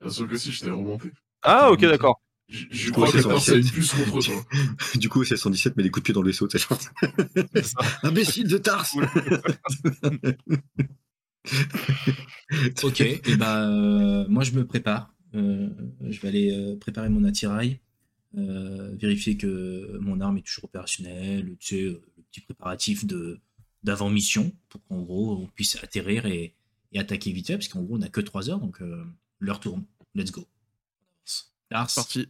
Speaker 5: Bien sûr que si, je t'ai remonté.
Speaker 3: Ah, ok, d'accord.
Speaker 5: Je, crois
Speaker 1: c'est
Speaker 5: que
Speaker 1: ça,
Speaker 5: Tars
Speaker 1: c'est-
Speaker 5: a une puce contre toi.
Speaker 1: Du coup, c'est 117, mais des coups de pied dans le vaisseau, tu sais. Imbécile de Tars
Speaker 2: Ok, et bah, euh, moi je me prépare. Euh, je vais aller euh, préparer mon attirail, euh, vérifier que mon arme est toujours opérationnelle, tu sais, le petit préparatif de d'avant-mission pour qu'en gros on puisse atterrir et, et attaquer vite fait, parce qu'en gros on n'a que 3 heures, donc euh, l'heure tourne. Let's go. Lars,
Speaker 4: Parti.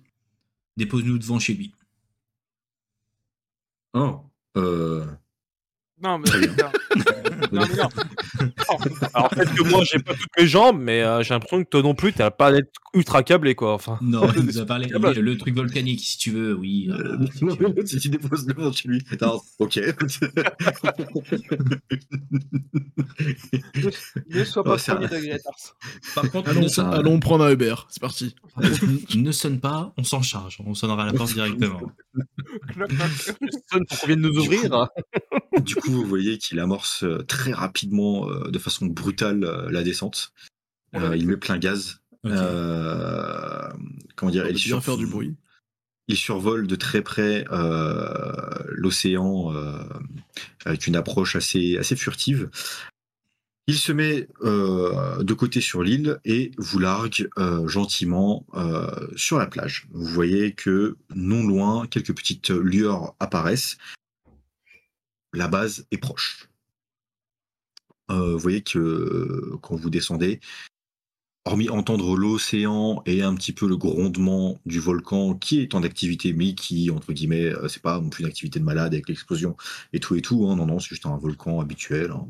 Speaker 2: Dépose-nous devant chez lui.
Speaker 1: Oh, euh...
Speaker 6: Non, mais. Non, mais non.
Speaker 3: Alors, peut-être que moi, j'ai pas toutes mes jambes, mais euh, j'ai l'impression que toi non plus, t'as pas d'être ultra câblé, quoi. Enfin.
Speaker 2: Non, il nous a parlé.
Speaker 3: Bah.
Speaker 2: Le, le truc volcanique, si tu veux, oui.
Speaker 1: Euh,
Speaker 2: euh, si tu veux.
Speaker 1: si tu déposes le monde chez lui. Non, ok.
Speaker 6: Ne sois pas
Speaker 1: Oh,
Speaker 6: degré, Tars.
Speaker 2: Par contre,
Speaker 4: Allons,
Speaker 2: ne, sonne,
Speaker 4: allons prendre un Uber. C'est parti.
Speaker 2: ne sonne pas, on s'en charge. On sonnera à la porte directement.
Speaker 6: Cloc.
Speaker 3: Sonne pour qu'on vienne nous ouvrir.
Speaker 1: du coup, vous voyez qu'il amorce euh, très rapidement, euh, de façon brutale, euh, la descente. Il met plein gaz. Comment dire
Speaker 4: On
Speaker 1: il,
Speaker 4: peut bien
Speaker 1: surv-
Speaker 4: faire du bruit.
Speaker 1: il survole de très près l'océan avec une approche assez, assez furtive. Il se met euh, de côté sur l'île et vous largue euh, gentiment euh, sur la plage. Vous voyez que non loin, quelques petites lueurs apparaissent. La base est proche. Euh, vous voyez que euh, quand vous descendez, hormis entendre l'océan et un petit peu le grondement du volcan qui est en activité, mais qui, entre guillemets, euh, c'est pas non plus une activité de malade avec l'explosion et tout et tout. hein. non, non, c'est juste un volcan habituel. hein,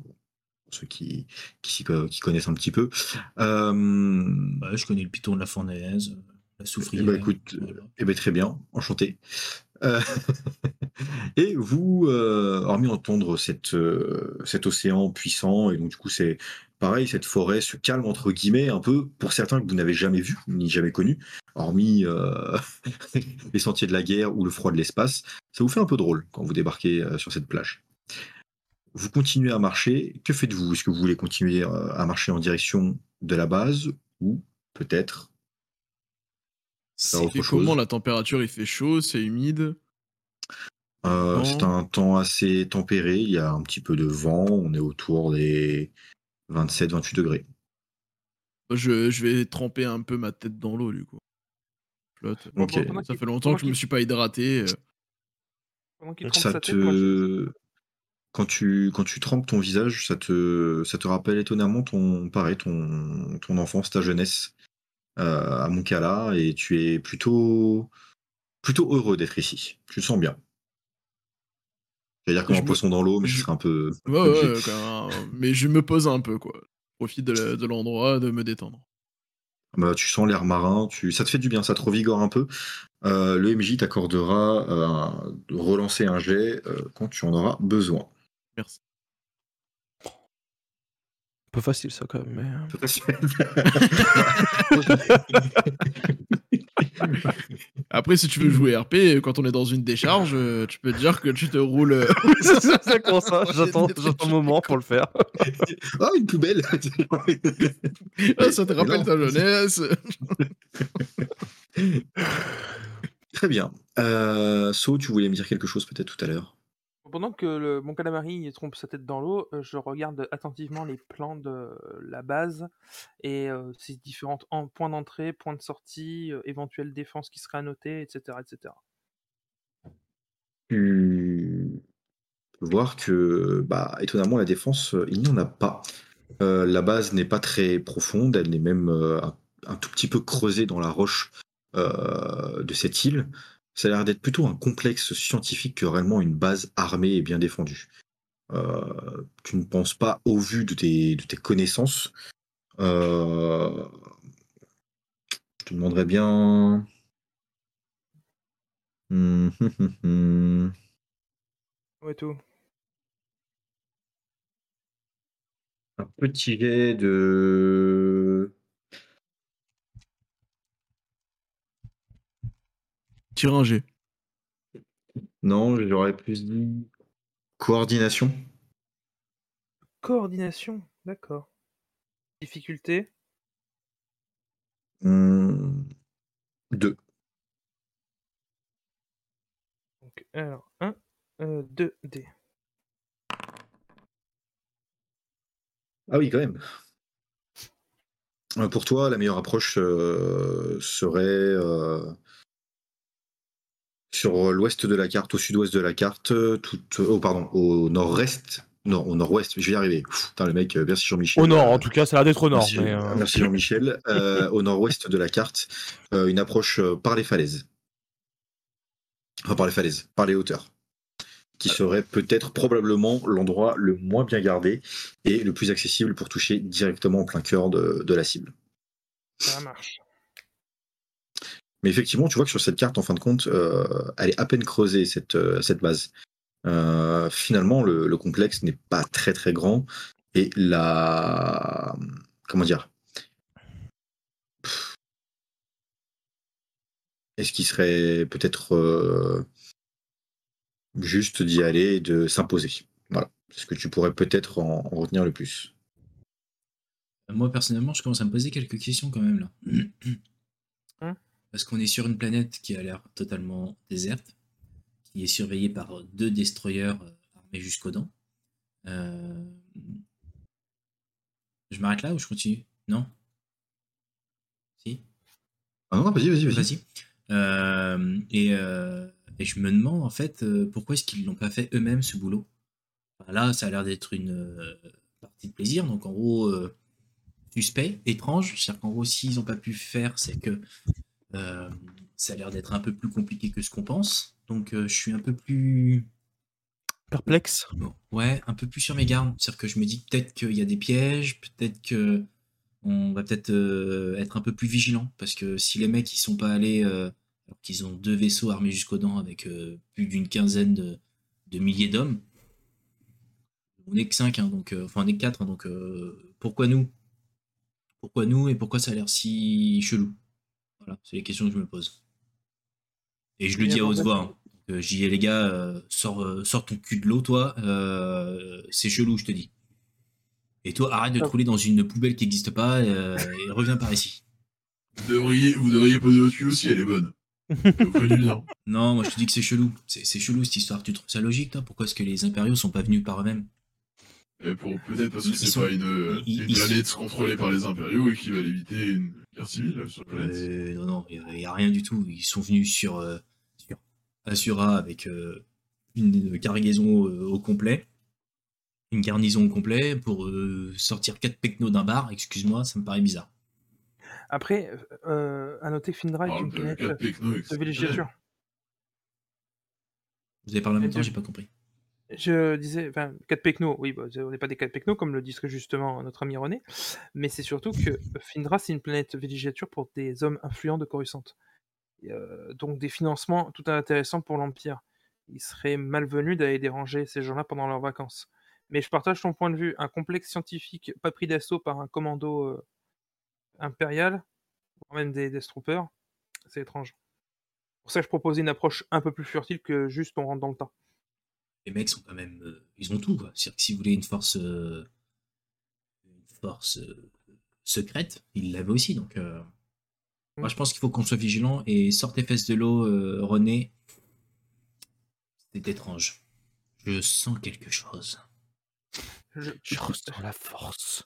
Speaker 1: pour ceux qui, qui, connaissent un petit peu. Euh,
Speaker 2: Ouais, je connais le piton de la fournaise, la soufrière.
Speaker 1: Eh ben, écoute,
Speaker 2: voilà.
Speaker 1: eh ben, très bien, enchanté. Euh, et vous, euh, hormis entendre euh, cet océan puissant, et donc du coup c'est pareil, cette forêt se calme entre guillemets un peu pour certains que vous n'avez jamais vu ni jamais connu, hormis les sentiers de la guerre ou le froid de l'espace, ça vous fait un peu drôle quand vous débarquez sur cette plage. Vous continuez à marcher. Que faites-vous? Est-ce que vous voulez continuer à marcher en direction de la base ou peut-être
Speaker 2: C'est-
Speaker 1: autre
Speaker 4: Et
Speaker 1: chose.
Speaker 4: comment la température Il fait chaud, c'est humide.
Speaker 1: Euh, c'est un temps assez tempéré, il y a un petit peu de vent, on est autour des 27-28 degrés.
Speaker 4: Je, je vais tremper un peu ma tête dans l'eau, du coup. Flotte.
Speaker 1: Ok.
Speaker 6: Bon, pendant
Speaker 4: Ça fait longtemps que je me suis pas hydraté. euh,
Speaker 1: Ça te... Quand tu, quand tu trempes ton visage, ça te, ça te rappelle étonnamment ton, pareil, ton, ton enfance, ta jeunesse? Euh, à Moncala, et tu es plutôt, plutôt heureux d'être ici. Tu te sens bien. C'est-à-dire comme
Speaker 4: Je
Speaker 1: un
Speaker 4: me-
Speaker 1: poisson dans l'eau, mais ce
Speaker 4: je-
Speaker 1: serait un peu.
Speaker 4: Ouais,
Speaker 1: obligé.
Speaker 4: ouais, quand même, mais je me pose un peu, quoi. Je profite de l'endroit, de me détendre.
Speaker 1: Bah, tu sens l'air marin, tu... ça te fait du bien, ça te revigore un peu. Euh, le MJ t'accordera euh, un- de relancer un jet euh, quand tu en auras besoin.
Speaker 4: Merci.
Speaker 3: Peu facile ça quand même. Mais... euh.
Speaker 1: Tout à fait.
Speaker 4: Après, si tu veux jouer RP, quand on est dans une décharge, euh, tu peux te dire que tu te roules. euh,
Speaker 3: c'est comment ça. J'attends, j'attends un moment pour le faire.
Speaker 1: Ah, une poubelle
Speaker 4: ah, ça te rappelle ta jeunesse.
Speaker 1: Très bien. Euh, So, tu voulais me dire quelque chose peut-être tout à l'heure?
Speaker 6: Pendant que mon calamari trompe sa tête dans l'eau, euh, je regarde attentivement les plans de la base et euh, ses différents en- points d'entrée, points de sortie, euh, éventuelles défenses qui seraient annotées, etc. etc.
Speaker 1: tu voir que, bah, étonnamment, la défense, il n'y en a pas. La base n'est pas très profonde, elle n'est même un, tout petit peu creusée dans la roche de cette île. Ça a l'air d'être plutôt un complexe scientifique que réellement une base armée et bien défendue. Euh, tu ne penses pas, au vu de tes, de tes connaissances, euh, je te demanderais bien. Hum.
Speaker 6: Ouais, tout.
Speaker 1: Un petit jet de.
Speaker 4: G.
Speaker 1: Non, j'aurais plus dit. Coordination.
Speaker 6: Coordination, d'accord. Difficulté,
Speaker 1: Hum, Deux.
Speaker 6: donc alors 1, 2 D.
Speaker 1: Ah oui, quand même. Euh, Pour toi, la meilleure approche euh, serait euh, sur l'ouest de la carte, au sud-ouest de la carte, tout, oh, pardon, au nord-est. Non, au nord-ouest, je vais y arriver. Pff, Putain, le mec, euh, merci Jean-Michel.
Speaker 3: Au nord, en tout cas, ça a l'air d'être au nord.
Speaker 1: Merci,
Speaker 3: mais, euh,
Speaker 1: merci Jean-Michel. Euh, au nord-ouest de la carte, euh, une approche euh, par les falaises. Enfin, par les falaises, par les hauteurs. Qui serait peut-être probablement l'endroit le moins bien gardé et le plus accessible pour toucher directement en plein cœur de, de la cible.
Speaker 6: Ça marche.
Speaker 1: Mais effectivement, tu vois que sur cette carte, en fin de compte, euh, elle est à peine creusée, cette, euh, cette base. Euh, finalement, le, le complexe n'est pas très très grand et la. Comment dire? Est-ce qu'il serait peut-être euh, juste d'y aller et de s'imposer? Voilà. C'est ce que tu pourrais peut-être en, en retenir le plus.
Speaker 2: Moi, personnellement, je commence à me poser quelques questions quand même là.
Speaker 6: Hein?
Speaker 2: Parce qu'on est sur une planète qui a l'air totalement déserte, qui est surveillée par deux destroyers euh, armés jusqu'aux dents. Euh, Je m'arrête là ou je continue? Non? Si?
Speaker 1: Ah non, vas-y, vas-y, vas-y.
Speaker 2: Vas-y. Euh, et, euh, et je me demande en fait pourquoi est-ce qu'ils l'ont pas fait eux-mêmes ce boulot? Enfin, là, ça a l'air d'être une partie de plaisir. Donc en gros, suspect, étrange. C'est-à-dire qu'en gros, s'ils n'ont pas pu faire, c'est que euh, ça a l'air d'être un peu plus compliqué que ce qu'on pense. Donc euh, je suis un peu plus
Speaker 3: Perplexe.
Speaker 2: Bon, ouais, un peu plus sur mes gardes. C'est-à-dire que je me dis peut-être qu'il y a des pièges, peut-être que on va peut-être euh, être un peu plus vigilant. Parce que si les mecs ils sont pas allés, alors qu'ils ont deux vaisseaux armés jusqu'aux dents avec plus d'une quinzaine de, de milliers d'hommes, on est que 5, donc, euh, enfin on est que 4, donc euh, pourquoi nous? Pourquoi nous? Et pourquoi ça a l'air si chelou? Voilà, c'est les questions que je me pose. Et je le dis à haute voix. hein. Euh, J'y ai les gars, euh, sors, euh, sors ton cul de l'eau, toi. euh, c'est chelou, je te dis. Et toi, arrête de te rouler dans une poubelle qui n'existe pas euh, et reviens par ici.
Speaker 5: Vous devriez, vous devriez poser votre cul aussi, elle est bonne.
Speaker 2: Non, moi je te dis que c'est chelou. C'est c'est chelou cette histoire. Tu trouves ça logique, toi? Pourquoi est-ce que les impériaux sont pas venus par eux-mêmes?
Speaker 5: Et pour peut-être parce que c'est
Speaker 2: sont-
Speaker 5: pas une,
Speaker 2: ils-
Speaker 5: une
Speaker 2: ils-
Speaker 5: planète contrôlée par les impériaux et qui va éviter une guerre civile sur la planète.
Speaker 2: Euh, Non, non, il n'y a, rien du tout. Ils sont venus sur, euh, sur Assura avec euh, une cargaison euh, au complet, une garnison au complet pour euh, sortir quatre pecnos d'un bar. Excuse-moi, ça me paraît bizarre.
Speaker 6: Après, euh, à noter, Findra
Speaker 5: On
Speaker 6: est une planète
Speaker 5: 4
Speaker 6: de villégiature.
Speaker 2: Vous avez parlé en même temps, j'ai pas compris.
Speaker 6: Je disais, enfin, 4 pecnos, oui, bah, on n'est pas des 4 pecnos, comme le très justement notre ami René, mais c'est surtout que Findra, c'est une planète villégiature pour des hommes influents de Coruscant. Euh, donc des financements tout intéressants pour l'Empire. Il serait malvenu d'aller déranger ces gens-là pendant leurs vacances. Mais je partage ton point de vue. Un complexe scientifique pas pris d'assaut par un commando euh, impérial, voire même des Death Troopers, c'est étrange. Pour ça, je proposais une approche un peu plus furtive que juste on rentre dans le tas.
Speaker 2: Les mecs sont quand même. euh, ils ont tout, quoi. C'est-à-dire que si vous voulez une force. euh, une force euh, secrète, ils l'avaient aussi. Donc. euh, Moi, je pense qu'il faut qu'on soit vigilant et sort tes fesses de l'eau, euh, René. C'est étrange. Je sens quelque chose.
Speaker 6: Je-
Speaker 3: Je ressens la force.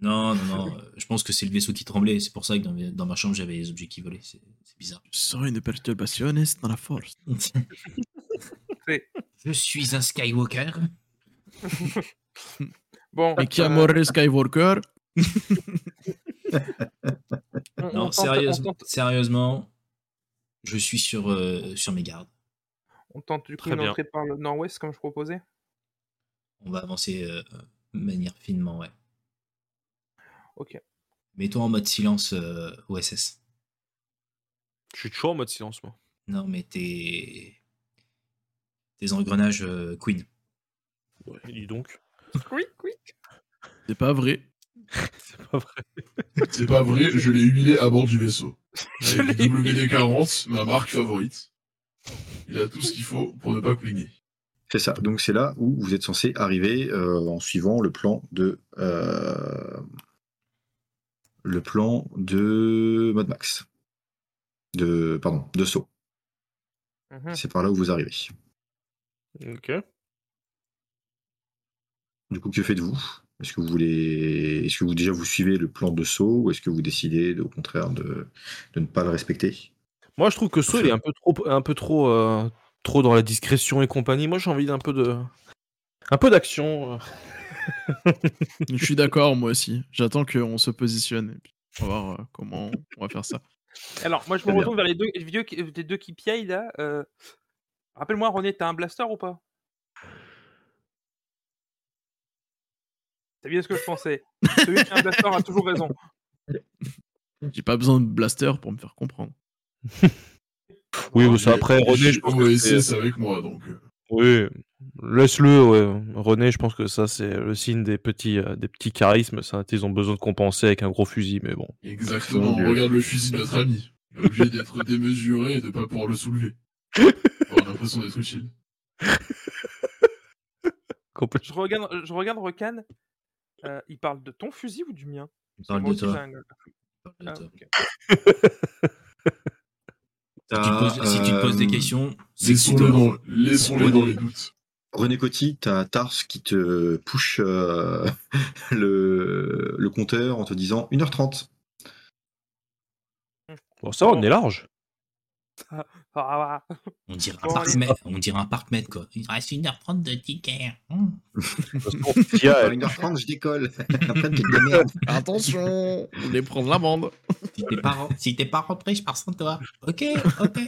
Speaker 2: Non, non, non. euh, je pense que c'est le vaisseau qui tremblait. C'est pour ça que dans, mes- dans ma chambre, j'avais les objets qui volaient. C'est c'est bizarre.
Speaker 4: Je sens une perturbation dans la force.
Speaker 2: Je suis un Skywalker.
Speaker 6: Bon,
Speaker 4: Et qui a
Speaker 6: euh,
Speaker 4: moré Skywalker
Speaker 6: on- on
Speaker 2: Non, sérieuse-
Speaker 6: tente-
Speaker 2: sérieusement, je suis sur, euh, sur mes gardes.
Speaker 6: On tente du coup entrée par le nord-ouest comme je proposais?
Speaker 2: On va avancer euh, de manière finement, ouais.
Speaker 6: Ok.
Speaker 2: Mets-toi en mode silence, euh, OSS.
Speaker 3: Je suis toujours en mode silence, moi.
Speaker 2: Non, mais tes. Tes engrenages euh, Queen.
Speaker 3: Ouais, dis donc.
Speaker 6: Quick, quick.
Speaker 4: C'est pas vrai.
Speaker 3: C'est pas vrai.
Speaker 5: C'est pas vrai, je l'ai humilié à bord du vaisseau. Avec le WD-40, ma marque favorite. Il a tout ce qu'il faut pour ne pas couiner.
Speaker 1: C'est ça. Donc c'est là où vous êtes censé arriver euh, en suivant le plan de euh, le plan de Mad Max. De pardon, de Saut.
Speaker 6: Mhm.
Speaker 1: C'est par là où vous arrivez.
Speaker 3: Ok.
Speaker 1: Du coup, que faites-vous? Est-ce que vous voulez, est-ce que vous déjà vous suivez le plan de Saut ou est-ce que vous décidez de- au contraire de, de ne pas le respecter?
Speaker 3: Moi, je trouve que Saul est un peu trop, un peu trop, euh, trop dans la discrétion et compagnie. Moi, j'ai envie d'un peu de, un peu d'action. euh.
Speaker 4: Je suis d'accord, moi aussi. J'attends qu'on se positionne. Et puis on va voir euh, comment on va faire ça.
Speaker 6: Alors, moi, je me retourne vers les deux, les vieux qui- les deux qui piaillent là. euh, Rappelle-moi, René, t'as un blaster ou pas? C'est bien ce que je pensais. Celui qui a un blaster a toujours raison.
Speaker 4: J'ai pas besoin de blaster pour me faire comprendre.
Speaker 3: Oui, mais ça, après, René, je pense que
Speaker 5: OSS
Speaker 3: c'est-
Speaker 5: avec moi, donc. euh,
Speaker 3: Oui, laisse-le, ouais. René, je pense que ça, c'est le signe des petits, euh, des petits charismes. Ça, ils ont besoin de compenser avec un gros fusil, mais bon.
Speaker 5: Exactement, regarde le fusil de notre ami. Il est obligé d'être démesuré et de pas pouvoir le soulever. d'être utile.
Speaker 6: Je regarde, je regarde Recan. euh, il parle de ton fusil ou du mien?
Speaker 2: Il parle de toi.
Speaker 6: un- Ah,
Speaker 2: toi.
Speaker 6: ok.
Speaker 2: Si tu poses, si tu te poses des
Speaker 1: Euh,
Speaker 2: questions,
Speaker 5: Laissons-les dans, laissons-les dans les doutes.
Speaker 1: René Coty, t'as Tars qui te push euh, le, le compteur en te disant 1h30.
Speaker 3: Bon, ça, on est large.
Speaker 6: Ah.
Speaker 2: On dirait un parc
Speaker 6: allez.
Speaker 2: mètre, on dirait un parc quoi. Il reste 1h30 de ticket.
Speaker 3: Tia,
Speaker 1: À 1h30, je décolle. Après, merde.
Speaker 4: Attention Vous voulez prendre l'amende
Speaker 2: Si t'es pas, ren- si t'es pas rentré, je pars sans toi. Ok, ok.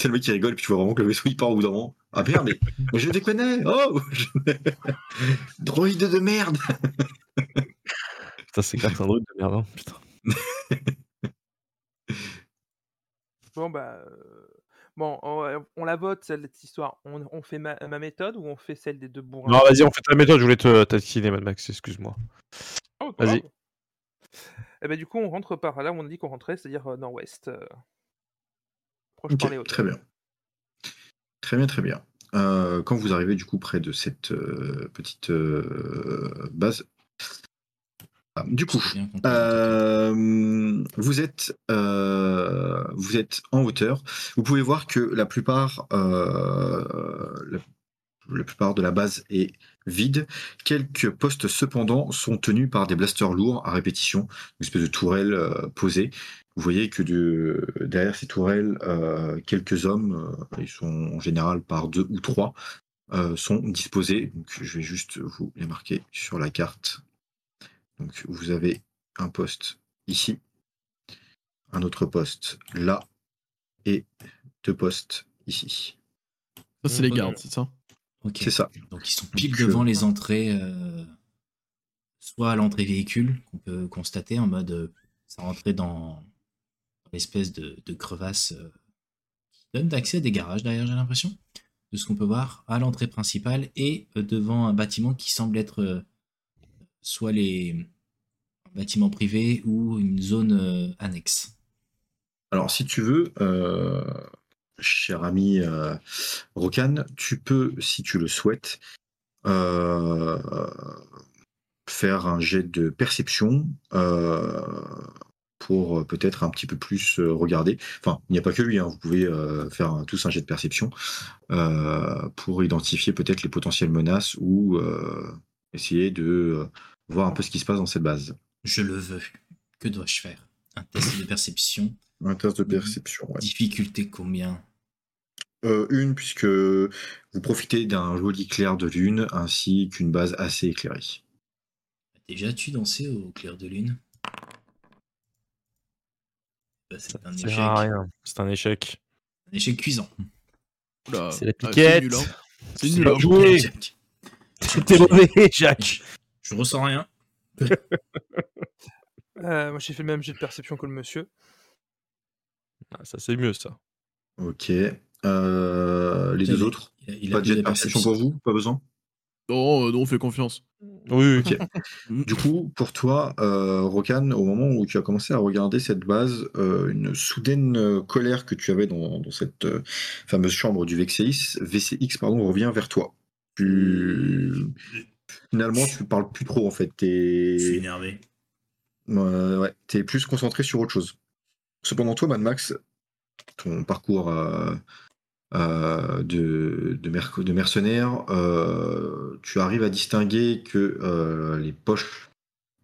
Speaker 1: C'est le mec qui rigole, puis tu vois vraiment que le vaisseau il part au bout d'un moment. Ah merde, mais, mais je déconnais Oh Droïde de merde
Speaker 3: Putain, c'est c'est un truc de merde. hein, Putain.
Speaker 6: Bon, bah. Bon, on, on la vote, cette histoire. On, on fait ma, ma méthode ou on fait celle des deux bourrins
Speaker 3: Non, vas-y, on fait ta méthode. Je voulais te taquiner, Mad Max. Excuse-moi.
Speaker 6: Oh,
Speaker 3: vas-y.
Speaker 6: grave. Eh ben, du coup, on rentre par là où on a dit qu'on rentrait, c'est-à-dire nord-ouest. proche
Speaker 1: Ok,
Speaker 6: par les hauteurs.
Speaker 1: très bien. Très bien, très bien. Euh, quand vous arrivez du coup près de cette euh, petite euh, base, ah, du coup. Euh, vous êtes euh, vous êtes en hauteur. Vous pouvez voir que la plupart euh, la, la plupart de la base est vide. Quelques postes cependant sont tenus par des blasters lourds à répétition, une espèce de tourelle posée. Vous voyez que de, derrière ces tourelles, quelques hommes, ils sont en général par deux ou trois, sont disposés. Donc, je vais juste vous les marquer sur la carte. Donc vous avez un poste ici, un autre poste là, et deux postes ici.
Speaker 4: Ça, c'est les gardes, c'est ça?
Speaker 2: Ok.
Speaker 1: C'est ça.
Speaker 2: Donc ils sont pile
Speaker 1: Donc, euh,
Speaker 2: devant les entrées, euh, soit à l'entrée véhicule, qu'on peut constater en mode euh, ça rentrait dans, dans l'espèce de, de crevasse euh, qui donne d'accès à des garages derrière, j'ai l'impression. de ce qu'on peut voir, à l'entrée principale et euh, devant un bâtiment qui semble être euh, soit les bâtiments privés ou une zone euh, annexe.
Speaker 1: Alors, si tu veux, euh, cher ami euh, Rokan, tu peux, si tu le souhaites, faire un jet de perception pour peut-être un petit peu plus regarder. Enfin, il n'y a pas que lui, hein, vous pouvez faire tous un jet de perception pour identifier peut-être les potentielles menaces ou essayer de euh, voir un peu ce qui se passe dans cette base.
Speaker 2: Je le veux. Que dois-je faire? Un test de perception.
Speaker 1: Un test de perception, ouais.
Speaker 2: Difficulté combien?
Speaker 1: Euh, une, puisque vous profitez d'un joli clair de lune ainsi qu'une base assez éclairée.
Speaker 2: Déjà, tu dansé au clair de lune? Bah, C'est un
Speaker 3: Ça
Speaker 2: échec.
Speaker 3: sert à rien. C'est un échec.
Speaker 2: Un échec cuisant.
Speaker 3: C'est la
Speaker 4: Ah,
Speaker 3: piquette.
Speaker 4: nul, hein. C'est
Speaker 3: C'est
Speaker 4: nul.
Speaker 3: T'es mauvais, Jacques.
Speaker 2: Je ressens rien.
Speaker 6: Euh, moi, j'ai fait le même jet de perception que le monsieur.
Speaker 3: Ah, ça, c'est mieux, ça.
Speaker 1: Ok. Euh, les deux
Speaker 2: il-
Speaker 1: autres
Speaker 2: Il a, il a
Speaker 1: Pas de jet de perception pour vous? Pas besoin?
Speaker 4: Non, euh, non, on fait confiance.
Speaker 3: Oui, oui.
Speaker 1: Ok. Du coup, pour toi, euh, Rokan, au moment où tu as commencé à regarder cette base, euh, une soudaine colère que tu avais dans, dans cette euh, fameuse chambre du VCX, VCX pardon, revient vers toi. Tu... Finalement, tu parles plus trop en fait.
Speaker 2: Je suis
Speaker 1: T'es
Speaker 2: énervé.
Speaker 1: euh, ouais, t'es plus concentré sur autre chose. Cependant, toi, Mad Max, ton parcours euh, euh, de, de, merc- de mercenaire, tu arrives à distinguer que les poches,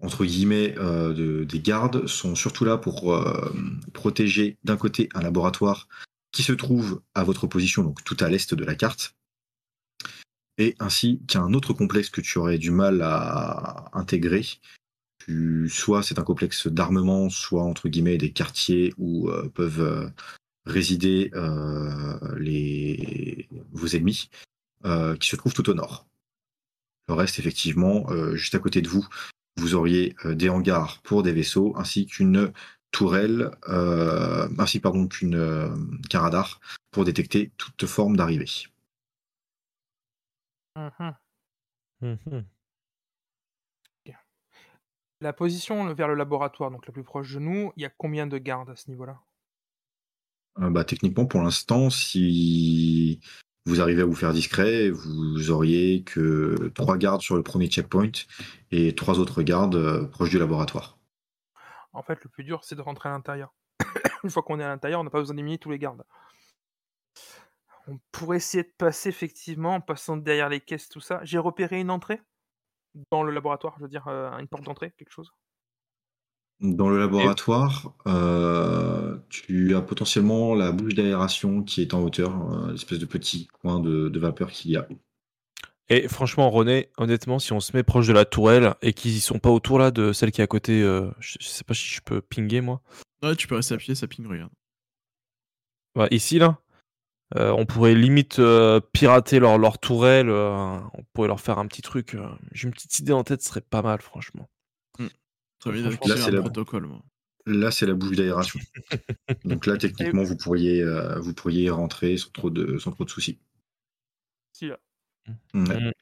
Speaker 1: entre guillemets, de- des gardes sont surtout là pour protéger d'un côté un laboratoire qui se trouve à votre position, donc tout à l'est de la carte, et ainsi qu'un autre complexe que tu aurais du mal à intégrer. Tu- soit c'est un complexe d'armement, soit entre guillemets des quartiers où euh, peuvent euh, résider euh, les, vos ennemis, euh, qui se trouvent tout au nord. Le reste, effectivement, juste à côté de vous, vous auriez des hangars pour des vaisseaux, ainsi qu'une tourelle, ainsi pardon qu'un radar pour détecter toute forme d'arrivée.
Speaker 6: Mhm.
Speaker 3: Mhm.
Speaker 6: La position vers le laboratoire, donc la plus proche de nous, il y a combien de gardes à ce niveau-là?
Speaker 1: Euh, bah, techniquement, pour l'instant, si vous arrivez à vous faire discret, vous auriez que trois gardes sur le premier checkpoint et trois autres gardes euh, proches du laboratoire.
Speaker 6: En fait, le plus dur, c'est de rentrer à l'intérieur. Une fois qu'on est à l'intérieur, on n'a pas besoin d'éliminer tous les gardes. On pourrait essayer de passer effectivement en passant derrière les caisses, tout ça. J'ai repéré une entrée? Dans le laboratoire, je veux dire, euh, une porte d'entrée, quelque chose?
Speaker 1: Dans le laboratoire, euh, tu as potentiellement la bouche d'aération qui est en hauteur, euh, l'espèce de petit coin de, de vapeur qu'il y a.
Speaker 3: Et franchement, René, honnêtement, si on se met proche de la tourelle et qu'ils y sont pas autour là de celle qui est à côté, euh, je, je sais pas si je peux pinguer moi.
Speaker 4: Ouais, tu peux rester appuyé, ça ping, regarde.
Speaker 3: Ouais, ici là, euh, on pourrait limite euh, pirater leur, leur tourelle. euh, on pourrait leur faire un petit truc. euh, J'ai une petite idée en tête, ce serait pas mal, franchement.
Speaker 4: Dire qu'il y
Speaker 1: là, c'est la-
Speaker 4: protocole, moi.
Speaker 1: Là, c'est la bouche d'aération. Donc là, techniquement, vous pourriez, euh, vous pourriez rentrer sans trop de, sans trop de soucis.
Speaker 6: Si, là.
Speaker 1: Ouais.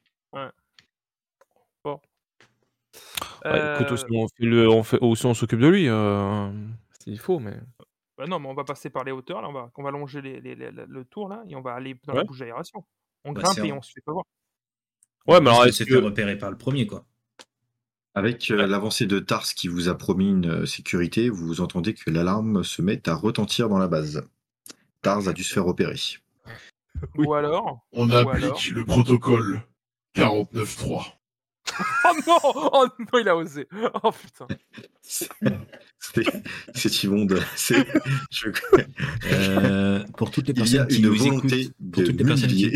Speaker 3: Ouais, écoute,
Speaker 6: Euh,
Speaker 3: aussi, on fait le, on fait, aussi on s'occupe de lui, euh, s'il faut, mais.
Speaker 6: Bah non, mais on va passer par les hauteurs, là, on va, on va longer les- les- les- le tour, là, et on va aller dans la bouche d'aération. On
Speaker 2: Bah,
Speaker 6: grimpe et on se fait pas voir.
Speaker 3: Ouais, mais alors
Speaker 2: c'était repéré par le premier, quoi.
Speaker 1: Avec euh,
Speaker 3: Ouais.
Speaker 1: l'avancée de Tars qui vous a promis une euh, sécurité, vous entendez que l'alarme se met à retentir dans la base. Tars a dû se faire opérer.
Speaker 3: Oui.
Speaker 6: Ou alors...
Speaker 5: On
Speaker 6: Ou
Speaker 5: applique
Speaker 6: alors
Speaker 5: le protocole 49.3.
Speaker 6: Oh non Oh non, il a osé Oh putain
Speaker 1: C'est immonde. Je-
Speaker 2: Euh, pour toutes les personnes qui nous écoutent, pour toutes les personnes qui,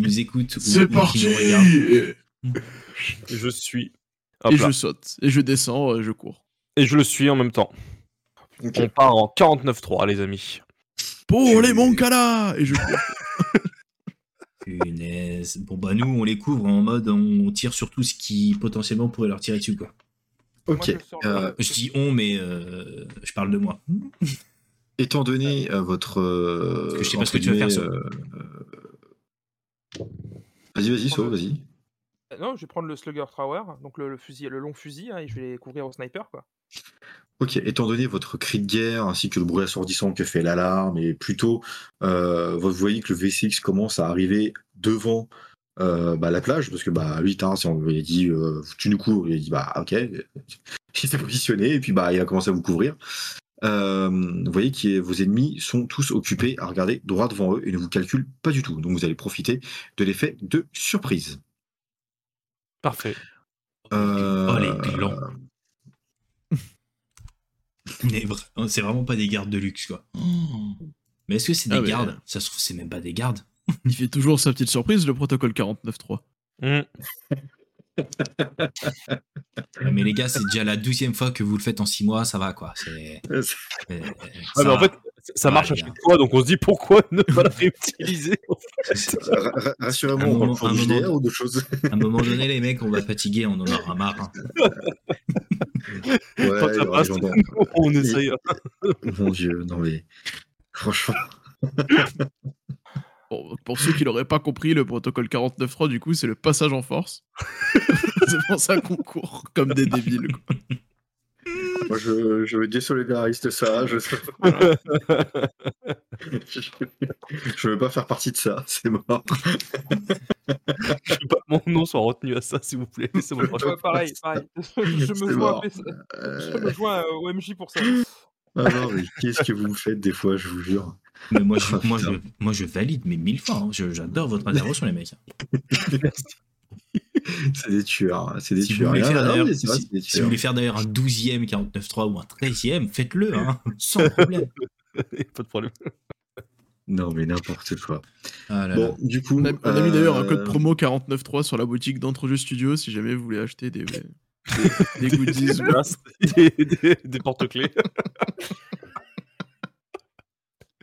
Speaker 2: nous écoutent ou,
Speaker 5: parti
Speaker 2: qui nous regardent,
Speaker 5: Et-
Speaker 3: Je suis. Hop
Speaker 4: Et
Speaker 3: là.
Speaker 4: je saute. Et je descends, euh, je cours.
Speaker 3: Et je le suis en même temps. On part en 49-3, les amis.
Speaker 4: Pour les Moncala Et je cours.
Speaker 2: Punaise. Bon bah nous on les couvre en mode on tire sur tout ce qui potentiellement pourrait leur tirer dessus quoi.
Speaker 6: Moi,
Speaker 1: Ok.
Speaker 6: je sors le-
Speaker 1: Euh,
Speaker 2: Je dis on mais euh, je parle de moi.
Speaker 1: étant donné euh, votre. euh,
Speaker 2: Parce que je sais pas ce que tu vas faire,
Speaker 1: euh, Vas-y, vas-y, So, vas-y.
Speaker 6: Non, je vais prendre le Slugger Tower, donc le, le fusil, le long fusil, hein, et je vais les couvrir au sniper, quoi.
Speaker 1: Ok, étant donné votre cri de guerre ainsi que le bruit assourdissant que fait l'alarme, et plutôt, euh, vous voyez que le V6 commence à arriver devant euh, bah, la plage, parce que bah, lui, Taras, on lui a dit, euh, tu nous couvres, il a dit, bah ok, il s'est positionné, et puis bah, il a commencé à vous couvrir. Euh, vous voyez que vos ennemis sont tous occupés à regarder droit devant eux et ne vous calculent pas du tout. Donc vous allez profiter de l'effet de surprise.
Speaker 3: Parfait.
Speaker 1: Euh,
Speaker 2: Oh, les vra- C'est vraiment pas des gardes de luxe, quoi. Oh. Mais est-ce que c'est des
Speaker 4: Ah ouais.
Speaker 2: gardes? Ça se trouve, c'est même pas des gardes.
Speaker 4: Il fait toujours sa petite surprise, le protocole 49.3.
Speaker 3: Hmm.
Speaker 2: Ouais, mais les gars, c'est déjà la douzième fois que vous le faites en six mois, ça va, quoi. C'est. euh, ça
Speaker 3: en
Speaker 2: va.
Speaker 3: fait, ça marche à chaque fois, donc on se dit pourquoi ne pas la réutiliser
Speaker 1: ra- ra- Rassurez-moi, on
Speaker 2: un
Speaker 1: du JDR ou d'autres choses
Speaker 2: À un moment donné, les mecs, on va fatiguer, on en aura marre. hein.
Speaker 1: Ouais,
Speaker 3: Quand ça passe,
Speaker 1: gens
Speaker 3: on essaye.
Speaker 1: Mon dieu, non mais. Franchement.
Speaker 4: Pour ceux qui l'auraient pas compris, le protocole 49.3, du coup, c'est le passage en force. c'est pour ça qu'on court comme des débiles. quoi.
Speaker 1: Moi, je, je me désolidarise de ça. Je... je veux pas faire partie de ça, c'est mort.
Speaker 3: Je veux pas que mon nom soit retenu à ça, s'il vous plaît.
Speaker 6: Ouais, pareil, pareil. je me joins, à PC je
Speaker 1: Euh,
Speaker 6: me joins euh, au MJ pour ça.
Speaker 1: Ah non, mais qu'est-ce que vous me faites des fois, je vous jure.
Speaker 2: Mais moi, je,
Speaker 1: Oh,
Speaker 2: moi, je, moi, je valide, mais mille fois. hein. J'adore votre intervention, les mecs.
Speaker 1: C'est des tueurs, c'est des
Speaker 2: Si vous,
Speaker 1: tueurs. non,
Speaker 2: si- vous voulez faire d'ailleurs un 12e 49.3 ou un 13e, faites-le, hein, sans problème.
Speaker 3: pas de problème.
Speaker 1: Non, mais n'importe quoi.
Speaker 2: Ah là là.
Speaker 1: Bon, du coup.
Speaker 4: On a, on a mis d'ailleurs un
Speaker 1: euh,
Speaker 4: code promo 49.3 sur la boutique d'Entrejeux Studio si jamais vous voulez acheter des, des, des goodies. ou-
Speaker 3: Dégueulasse. des, des- des porte-clés.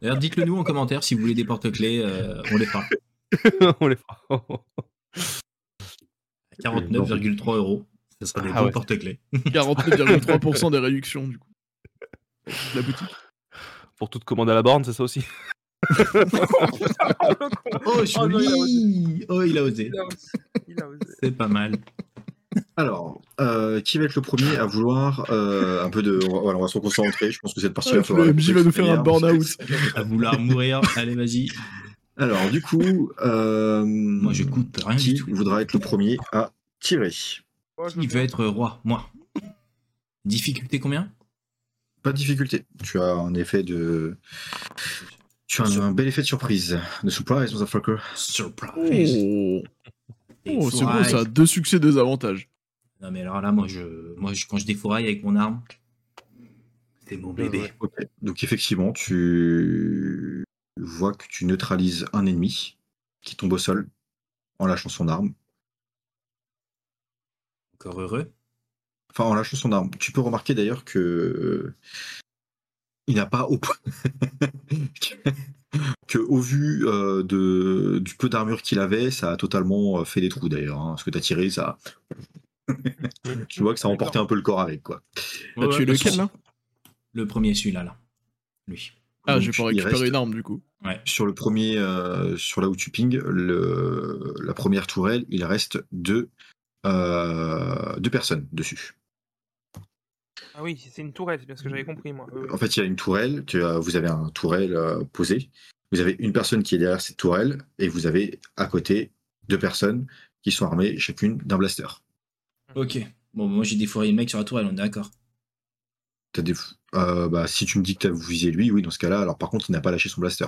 Speaker 2: D'ailleurs, dites-le nous en commentaire si vous voulez des porte-clés, euh, on les fera.
Speaker 3: on les fera.
Speaker 2: À 49,3 euros. Ça sera des
Speaker 3: Ah
Speaker 2: bons
Speaker 3: ouais.
Speaker 2: porte-clés.
Speaker 4: 49,3% des réductions du coup. La boutique.
Speaker 3: Pour toute commande à la borne, c'est ça aussi.
Speaker 2: Oh,
Speaker 6: Oh non, il a osé.
Speaker 2: joli Oh, il a osé.
Speaker 6: Il a osé. Il a osé.
Speaker 2: C'est pas mal.
Speaker 1: Alors, euh, qui va être le premier à vouloir euh, un peu de. on va- Voilà, on va se concentrer. Je pense que cette partie
Speaker 4: Ouais, le MJ va nous faire un burn-out.
Speaker 2: À vouloir mourir, allez, vas-y.
Speaker 1: Alors, du coup. Euh,
Speaker 2: Moi, je coupe rien
Speaker 1: Qui
Speaker 2: du tout.
Speaker 1: voudra être le premier à tirer?
Speaker 2: Qui veut être roi? Moi. Difficulté combien?
Speaker 1: Pas de difficulté. Tu as un effet de. Tu as un, un bel effet de surprise. De surprise, motherfucker.
Speaker 2: Surprise.
Speaker 4: Oh, Oh, c'est
Speaker 2: fourrailles.
Speaker 4: ça, deux succès, deux avantages.
Speaker 2: Non, mais alors là, moi, je, moi je, quand je défouraille avec mon arme, c'est mon bébé.
Speaker 1: Ok. Donc, effectivement, tu vois que tu neutralises un ennemi qui tombe au sol en lâchant son arme.
Speaker 2: Encore heureux.
Speaker 1: Enfin, en lâchant son arme. Tu peux remarquer d'ailleurs que. Il n'a pas au point. que au vu euh, de, du peu d'armure qu'il avait, ça a totalement euh, fait des trous d'ailleurs. hein. Ce que tu as tiré, ça. tu vois que ça a emporté un peu le corps avec, quoi.
Speaker 4: T'as tué lequel là?
Speaker 2: Le premier, celui-là, là. Lui.
Speaker 4: Ah,
Speaker 1: Donc,
Speaker 4: pas
Speaker 1: il
Speaker 4: récupéré
Speaker 1: reste-
Speaker 4: une arme du coup.
Speaker 2: Ouais.
Speaker 1: Sur le premier, euh, sur là où tu ping, le, la première tourelle, il reste deux, euh, deux personnes dessus.
Speaker 6: Ah oui, c'est une tourelle, c'est bien ce que j'avais compris, moi. Euh,
Speaker 1: En fait, il y a une tourelle, tu as- vous avez un tourelle euh, posé, vous avez une personne qui est derrière cette tourelle, et vous avez à côté deux personnes qui sont armées chacune d'un blaster.
Speaker 2: Ok. Bon, moi, j'ai défouraillé le mec sur la tourelle, on est d'accord.
Speaker 1: T'as des- euh, bah, si tu me dis que tu as visé lui, oui, dans ce cas-là, alors par contre, il n'a pas lâché son blaster.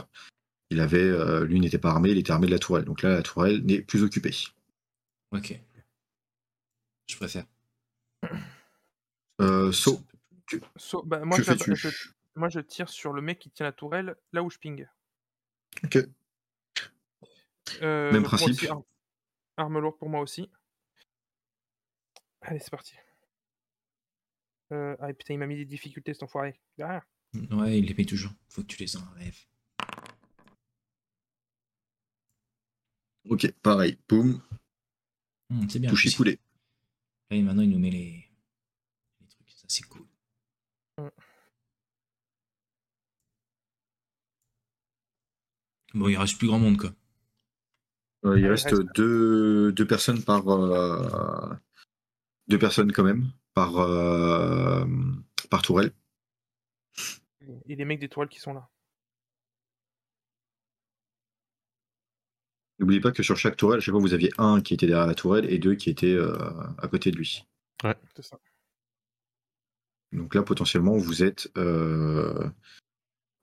Speaker 1: Il avait, euh, lui n'était pas armé, il était armé de la tourelle. Donc là, la tourelle n'est plus occupée.
Speaker 2: Ok. Je préfère.
Speaker 1: Euh, so,
Speaker 6: so- bah, moi,
Speaker 1: que
Speaker 6: je,
Speaker 1: fais-tu
Speaker 6: je- moi, je tire sur le mec qui tient la tourelle là où je ping.
Speaker 1: Ok.
Speaker 6: Euh,
Speaker 1: Même principe.
Speaker 6: aussi, arme, arme lourde pour moi aussi. Allez, c'est parti. Euh, ah putain, il m'a mis des difficultés cet enfoiré.
Speaker 2: Ouais, il les met toujours. Faut que tu les enlèves.
Speaker 1: Ok, pareil. Boum,
Speaker 2: Hum, c'est bien.
Speaker 1: touché coulé.
Speaker 2: Et maintenant, il nous met les. Ça, c'est cool.
Speaker 6: Mm.
Speaker 2: Bon, il reste plus grand monde, quoi.
Speaker 1: Euh, il
Speaker 6: Ouais,
Speaker 1: reste
Speaker 6: reste-
Speaker 1: deux, deux personnes par. euh, deux personnes quand même par, euh, par tourelle.
Speaker 6: Et les mecs des toiles qui sont là.
Speaker 1: N'oubliez pas que sur chaque tourelle, à chaque fois, vous aviez un qui était derrière la tourelle et deux qui étaient euh, à côté de lui.
Speaker 6: C'est ça.
Speaker 1: Donc là, potentiellement, vous êtes. euh,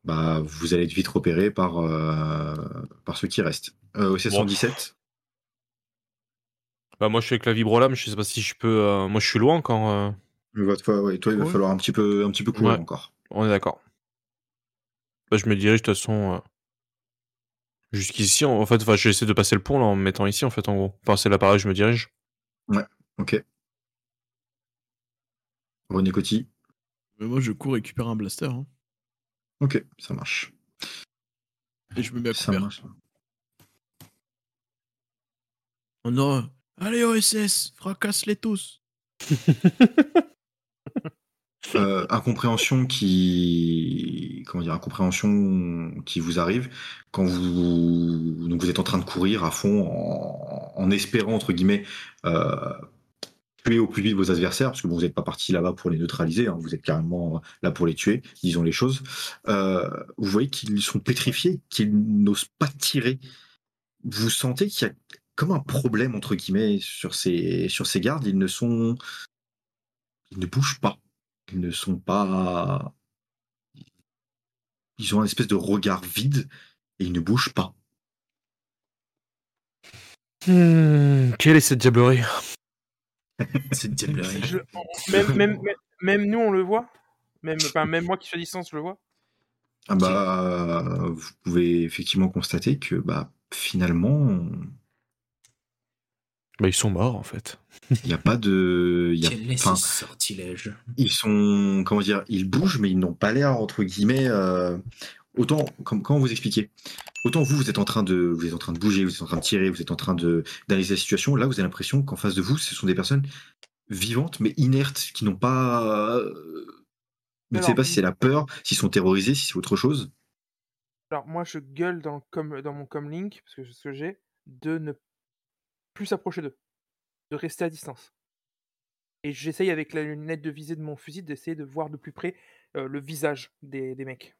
Speaker 1: bah, vous allez être vite repéré par, euh, par ceux qui restent. Euh, au 717,
Speaker 3: Bah, moi, je suis avec la vibrolame, je sais pas si je peux. euh, Moi, je suis loin quand. euh,
Speaker 1: ouais, toi, il va
Speaker 4: Ouais.
Speaker 1: falloir un petit peu, un petit peu courir
Speaker 3: Ouais.
Speaker 1: encore.
Speaker 3: On est d'accord. Bah, je me dirige de toute façon. Jusqu'ici, en en fait, enfin, j'essaie de passer le pont là, en me mettant ici, en fait, en gros. Enfin, c'est là pareil, je me dirige.
Speaker 1: Ok. René Coty.
Speaker 4: Mais moi, je cours récupérer un blaster. hein.
Speaker 1: Ok, ça marche.
Speaker 4: et je me mets à
Speaker 1: Ça
Speaker 4: couvert.
Speaker 1: marche.
Speaker 4: On aura... Allez, OSS, fracasse-les tous.
Speaker 1: Euh, incompréhension qui comment dire incompréhension qui vous arrive quand vous donc vous êtes en train de courir à fond en, en espérant entre guillemets euh, tuer au plus vite vos adversaires parce que vous n'êtes pas parti là-bas pour les neutraliser hein, vous êtes carrément là pour les tuer disons les choses Euh, vous voyez qu'ils sont pétrifiés qu'ils n'osent pas tirer vous sentez qu'il y a comme un problème entre guillemets sur ces sur ces gardes ils ne sont ils ne bougent pas ils ne sont pas. Ils ont un espèce de regard vide et ils ne bougent pas.
Speaker 3: Hmm, quelle est cette diablerie?
Speaker 2: Diablerie.
Speaker 6: Je- même, même, même, même nous, on le voit? Même, enfin, même moi qui suis à distance, je le vois?
Speaker 1: Ah bah, vous pouvez effectivement constater que bah, finalement,
Speaker 3: Bah, ils sont morts, en fait.
Speaker 1: il n'y a pas de. il Y a,
Speaker 2: Quel est
Speaker 1: enfin,
Speaker 2: ce sortilège
Speaker 1: ils sont. Comment dire Ils bougent, mais ils n'ont pas l'air, entre guillemets. euh, autant. comme- Comment vous expliquer? Autant vous, vous êtes en train de, vous êtes en train de bouger, vous êtes en train de tirer, vous êtes en train de d'analyser la situation. Là, vous avez l'impression qu'en face de vous, ce sont des personnes vivantes mais inertes, qui n'ont pas. euh, Vous ne savez pas si c'est la peur, s'ils sont terrorisés, si c'est autre chose.
Speaker 6: Alors, moi, je gueule dans, le com, dans mon comlink, parce que c'est ce que j'ai, de ne plus s'approcher d'eux, de rester à distance. Et j'essaye avec la lunette de visée de mon fusil d'essayer de voir de plus près euh, le visage des, des mecs.